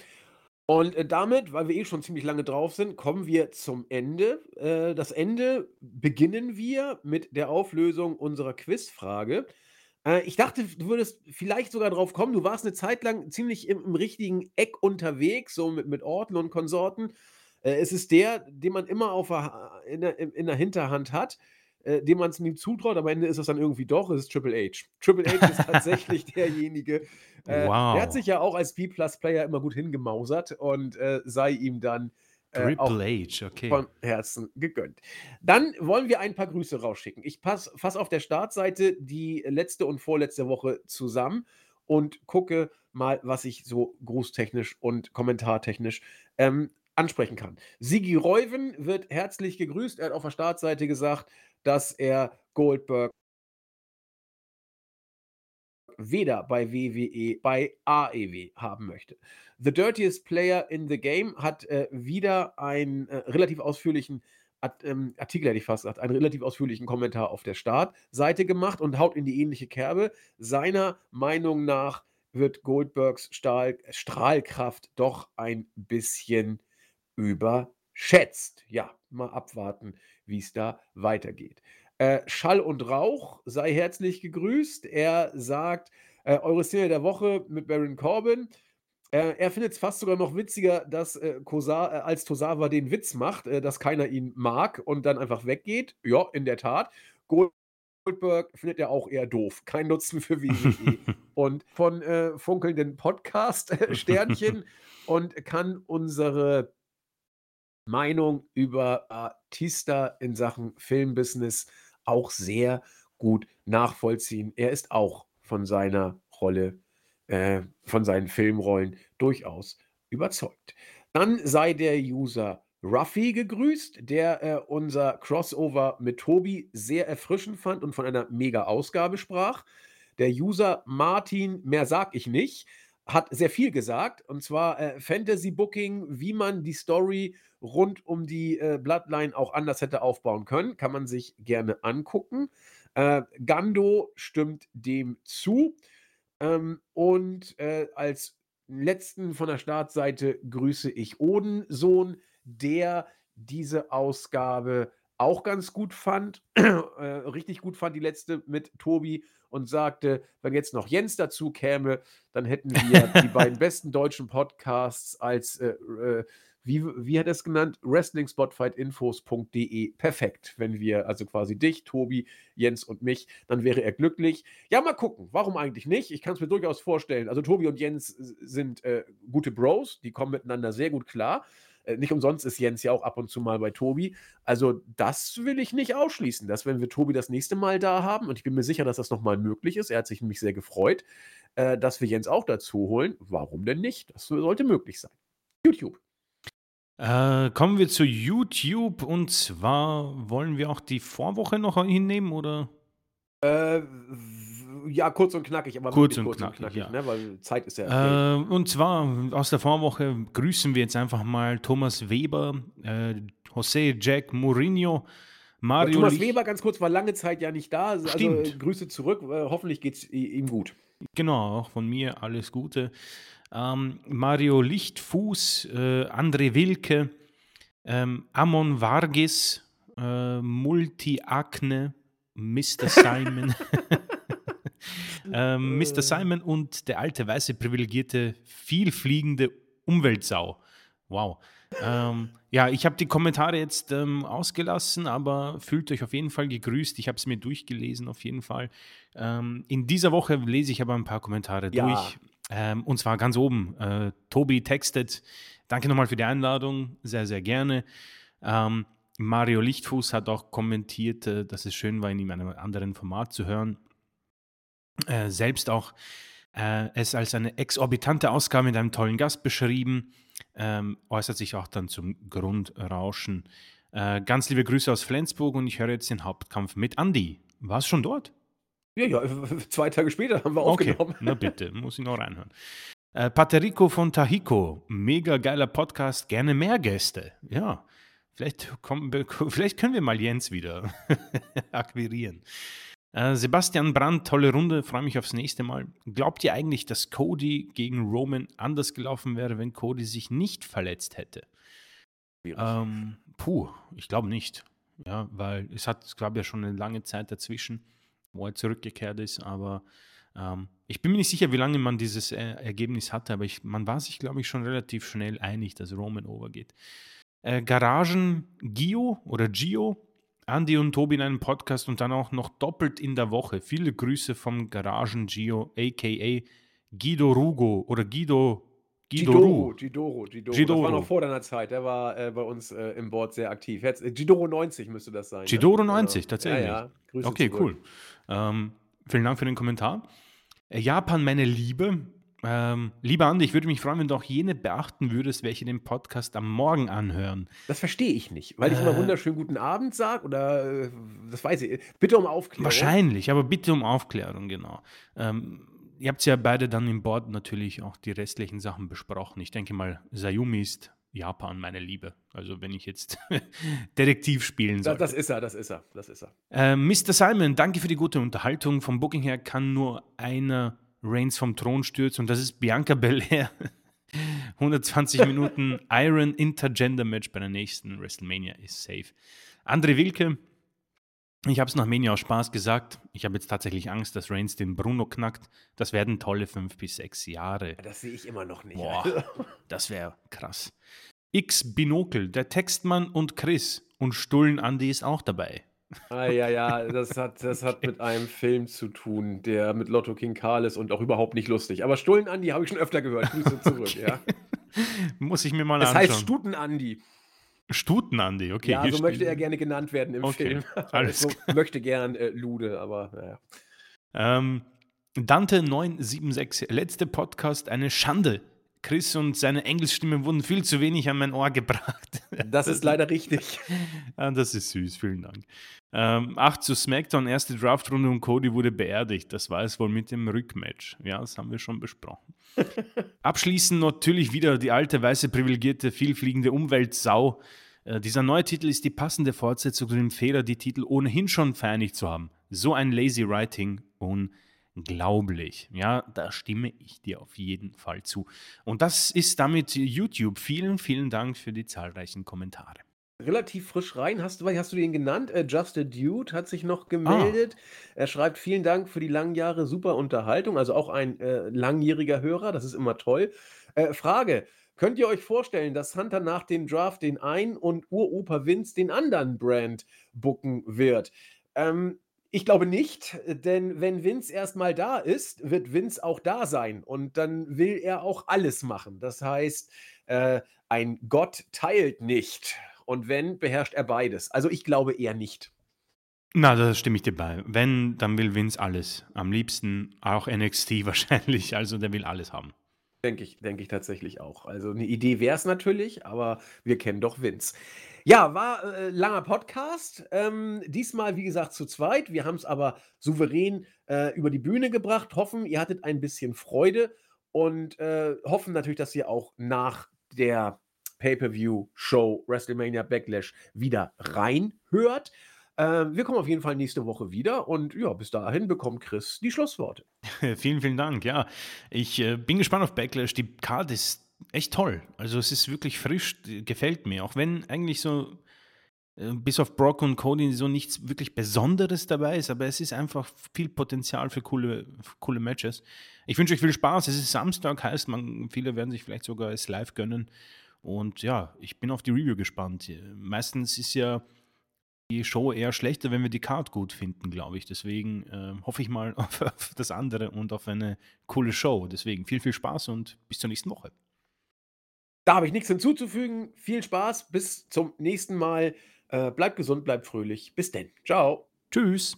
A: Und äh, damit, weil wir eh schon ziemlich lange drauf sind, kommen wir zum Ende. Äh, das Ende beginnen wir mit der Auflösung unserer Quizfrage. Äh, ich dachte, du würdest vielleicht sogar drauf kommen. Du warst eine Zeit lang ziemlich im, im richtigen Eck unterwegs, so mit, mit Orten und Konsorten. Äh, es ist der, den man immer auf in, der, in der Hinterhand hat äh, dem man es ihm zutraut. Am Ende ist es dann irgendwie doch, es ist Triple H. Triple H ist tatsächlich derjenige. Äh, wow. Der hat sich ja auch als B-Plus-Player immer gut hingemausert und äh, sei ihm dann äh,
B: Triple H, okay.
A: von Herzen gegönnt. Dann wollen wir ein paar Grüße rausschicken. Ich passe fast auf der Startseite die letzte und vorletzte Woche zusammen und gucke mal, was ich so grußtechnisch und kommentartechnisch ähm, ansprechen kann. Sigi Reuven wird herzlich gegrüßt. Er hat auf der Startseite gesagt, dass er Goldberg weder bei WWE, bei AEW haben möchte. The Dirtiest Player in the Game hat äh, wieder einen äh, relativ ausführlichen Art, ähm, Artikel, hätte ich fast gesagt, einen relativ ausführlichen Kommentar auf der Startseite gemacht und haut in die ähnliche Kerbe. Seiner Meinung nach wird Goldbergs Stahl, Strahlkraft doch ein bisschen überschätzt. Ja, mal abwarten, wie es da weitergeht. Äh, Schall und Rauch sei herzlich gegrüßt. Er sagt, äh, eure Szene der Woche mit Baron Corbin. Äh, er findet es fast sogar noch witziger, dass äh, Kosa, äh, als Tosawa den Witz macht, äh, dass keiner ihn mag und dann einfach weggeht. Ja, in der Tat. Goldberg findet er auch eher doof. Kein Nutzen für WWE. und von äh, funkelnden Podcast-Sternchen und kann unsere Meinung über Artista in Sachen Filmbusiness auch sehr gut nachvollziehen. Er ist auch von seiner Rolle, äh, von seinen Filmrollen durchaus überzeugt. Dann sei der User Ruffy gegrüßt, der äh, unser Crossover mit Tobi sehr erfrischend fand und von einer mega Ausgabe sprach. Der User Martin, mehr sag ich nicht, hat sehr viel gesagt, und zwar äh, Fantasy Booking, wie man die Story rund um die äh, Bloodline auch anders hätte aufbauen können. Kann man sich gerne angucken. Äh, Gando stimmt dem zu. Ähm, und äh, als letzten von der Startseite grüße ich Odensohn, der diese Ausgabe auch ganz gut fand, äh, richtig gut fand, die letzte mit Tobi und sagte, wenn jetzt noch Jens dazu käme, dann hätten wir die beiden besten deutschen Podcasts als äh, äh, wie, wie hat er es genannt? WrestlingSpotfightinfos.de. Perfekt. Wenn wir also quasi dich, Tobi, Jens und mich, dann wäre er glücklich. Ja, mal gucken. Warum eigentlich nicht? Ich kann es mir durchaus vorstellen. Also Tobi und Jens sind äh, gute Bros, die kommen miteinander sehr gut klar. Äh, nicht umsonst ist Jens ja auch ab und zu mal bei Tobi. Also das will ich nicht ausschließen, dass wenn wir Tobi das nächste Mal da haben, und ich bin mir sicher, dass das nochmal möglich ist, er hat sich nämlich sehr gefreut, äh, dass wir Jens auch dazu holen. Warum denn nicht? Das sollte möglich sein. YouTube.
B: Äh, kommen wir zu YouTube und zwar wollen wir auch die Vorwoche noch hinnehmen oder?
A: Äh, ja, kurz und knackig, aber
B: kurz und kurz knackig, und knackig
A: ja. ne? weil Zeit ist ja.
B: Äh, und zwar aus der Vorwoche grüßen wir jetzt einfach mal Thomas Weber, äh, José Jack Mourinho, Mario.
A: Thomas Lich Weber, ganz kurz, war lange Zeit ja nicht da. Also Stimmt. Grüße zurück. Äh, hoffentlich geht es ihm gut.
B: Genau, auch von mir alles Gute ähm, Mario Lichtfuß, äh, André Wilke, ähm, Amon Vargis, äh, Multi-Akne, Mr. Simon. Ähm, Mr. Simon und der alte weiße privilegierte, vielfliegende Umweltsau. Wow. ähm, ja, ich habe die Kommentare jetzt ähm, ausgelassen, aber fühlt euch auf jeden Fall gegrüßt. Ich habe es mir durchgelesen, auf jeden Fall. Ähm, in dieser Woche lese ich aber ein paar Kommentare ja. durch. Ähm, und zwar ganz oben. Äh, Tobi textet, danke nochmal für die Einladung, sehr, sehr gerne. Ähm, Mario Lichtfuß hat auch kommentiert, äh, dass es schön war, ihn in einem anderen Format zu hören. Äh, selbst auch äh, es als eine exorbitante Ausgabe mit einem tollen Gast beschrieben, ähm, äußert sich auch dann zum Grundrauschen. Äh, ganz liebe Grüße aus Flensburg und ich höre jetzt den Hauptkampf mit Andy. War es schon dort?
A: Ja, ja, zwei Tage später haben wir okay. aufgenommen.
B: Na bitte, muss ich noch reinhören. Äh, Paterico von Tahico, mega geiler Podcast, gerne mehr Gäste. Ja, vielleicht, kommen, vielleicht können wir mal Jens wieder akquirieren. Äh, Sebastian Brandt, tolle Runde, freue mich aufs nächste Mal. Glaubt ihr eigentlich, dass Cody gegen Roman anders gelaufen wäre, wenn Cody sich nicht verletzt hätte? Ähm, puh, ich glaube nicht. Ja, weil es hat, es gab ja schon eine lange Zeit dazwischen wo er zurückgekehrt ist. Aber ähm, ich bin mir nicht sicher, wie lange man dieses äh, Ergebnis hatte, aber ich, man war sich, glaube ich, schon relativ schnell einig, dass Roman overgeht. Äh, Garagen Gio oder Gio, Andy und Tobi in einem Podcast und dann auch noch doppelt in der Woche. Viele Grüße vom Garagen Gio, aka Guido Rugo oder Guido
A: Gidoro, Gidoro, Gidoro. Das war noch vor deiner Zeit. Der war äh, bei uns äh, im Board sehr aktiv. Jetzt, äh, Gidoro 90 müsste das sein.
B: Gidoro ne? 90, also, tatsächlich. Ja,
A: ja. Grüße
B: okay, zurück. cool. Ähm, vielen Dank für den Kommentar. Äh, Japan, meine Liebe. Ähm, lieber Andi, ich würde mich freuen, wenn du auch jene beachten würdest, welche den Podcast am Morgen anhören.
A: Das verstehe ich nicht, weil ich immer äh. wunderschönen guten Abend sage oder äh, das weiß ich. Bitte um Aufklärung.
B: Wahrscheinlich, aber bitte um Aufklärung, genau. Ähm, ihr habt ja beide dann im Board natürlich auch die restlichen Sachen besprochen. Ich denke mal, Sayumi ist Japan meine Liebe. Also wenn ich jetzt Detektiv spielen soll.
A: Das, das, ist er, das ist er, das ist er.
B: Äh, Mr. Simon, danke für die gute Unterhaltung. Vom Booking her kann nur einer Reigns vom Thron stürzen und das ist Bianca Belair. 120 Minuten Iron Intergender Match bei der nächsten WrestleMania ist safe. André Wilke, ich habe es nach Mania aus Spaß gesagt. Ich habe jetzt tatsächlich Angst, dass Reigns den Bruno knackt. Das werden tolle fünf bis sechs Jahre.
A: Das sehe ich immer noch nicht.
B: Boah, das wäre krass. X Binokel, der Textmann und Chris und Stullen Andy ist auch dabei.
A: Ah, ja, ja, das hat, das hat mit einem Film zu tun, der mit Lotto King Karl ist und auch überhaupt nicht lustig. Aber Stullen Andi habe ich schon öfter gehört. Grüße zurück, okay. ja.
B: Muss ich mir mal
A: das anschauen. Das heißt Stuten Andi.
B: Stuten Andi, okay.
A: Ja, so möchte er gerne genannt werden im okay. Film. Alles so möchte gern äh, Lude, aber naja.
B: Ähm, Dante 976, letzte Podcast, eine Schande. Chris und seine Englischstimme wurden viel zu wenig an mein Ohr gebracht.
A: Das ist leider richtig.
B: ja, das ist süß, vielen Dank. Ähm, 8 zu SmackDown, erste Draftrunde und Cody wurde beerdigt. Das war es wohl mit dem Rückmatch. Ja, das haben wir schon besprochen. Abschließend natürlich wieder die alte, weiße, privilegierte, vielfliegende Umweltsau. Äh, dieser neue Titel ist die passende Fortsetzung zu dem Fehler, die Titel ohnehin schon vereinigt zu haben. So ein lazy writing unglaublich. Ja, da stimme ich dir auf jeden Fall zu. Und das ist damit YouTube. Vielen, vielen Dank für die zahlreichen Kommentare
A: relativ frisch rein. Hast du, hast du den genannt? Äh, Just a Dude hat sich noch ah. gemeldet. Ah. Er schreibt, vielen Dank für die langen Jahre, super Unterhaltung. Also auch ein äh, langjähriger Hörer, das ist immer toll. Äh, Frage, könnt ihr euch vorstellen, dass Hunter nach dem Draft den einen und Uropa Vince den anderen Brand bucken wird? Ähm, ich glaube nicht, denn wenn Vince erstmal da ist, wird Vince auch da sein und dann will er auch alles machen. Das heißt, äh, ein Gott teilt nicht. Und wenn, beherrscht er beides. Also ich glaube eher nicht.
B: Na, da stimme ich dir bei. Wenn, dann will Vince alles. Am liebsten auch NXT wahrscheinlich. Also der will alles haben.
A: Denke ich, denke ich tatsächlich auch. Also eine Idee wäre es natürlich, aber wir kennen doch Vince. Ja, war äh, langer Podcast. Ähm, diesmal, wie gesagt, zu zweit. Wir haben es aber souverän äh, über die Bühne gebracht. Hoffen, ihr hattet ein bisschen Freude und äh, hoffen natürlich, dass ihr auch nach der Pay-Per-View-Show WrestleMania Backlash wieder reinhört. Äh, wir kommen auf jeden Fall nächste Woche wieder und ja, bis dahin bekommt Chris die Schlussworte.
B: vielen, vielen Dank. Ja, ich äh, bin gespannt auf Backlash. Die Card ist echt toll. Also es ist wirklich frisch, gefällt mir. Auch wenn eigentlich so äh, bis auf Brock und Cody so nichts wirklich Besonderes dabei ist, aber es ist einfach viel Potenzial für coole, für coole Matches. Ich wünsche euch viel Spaß. Es ist Samstag, heißt man, viele werden sich vielleicht sogar es live gönnen. Und ja, ich bin auf die Review gespannt. Meistens ist ja die Show eher schlechter, wenn wir die Card gut finden, glaube ich. Deswegen äh, hoffe ich mal auf, auf, das andere und auf eine coole Show. Deswegen viel, viel Spaß und bis zur nächsten Woche.
A: Da habe ich nichts hinzuzufügen. Viel Spaß. Bis zum nächsten Mal. Äh, bleibt gesund, bleibt fröhlich. Bis denn. Ciao.
B: Tschüss.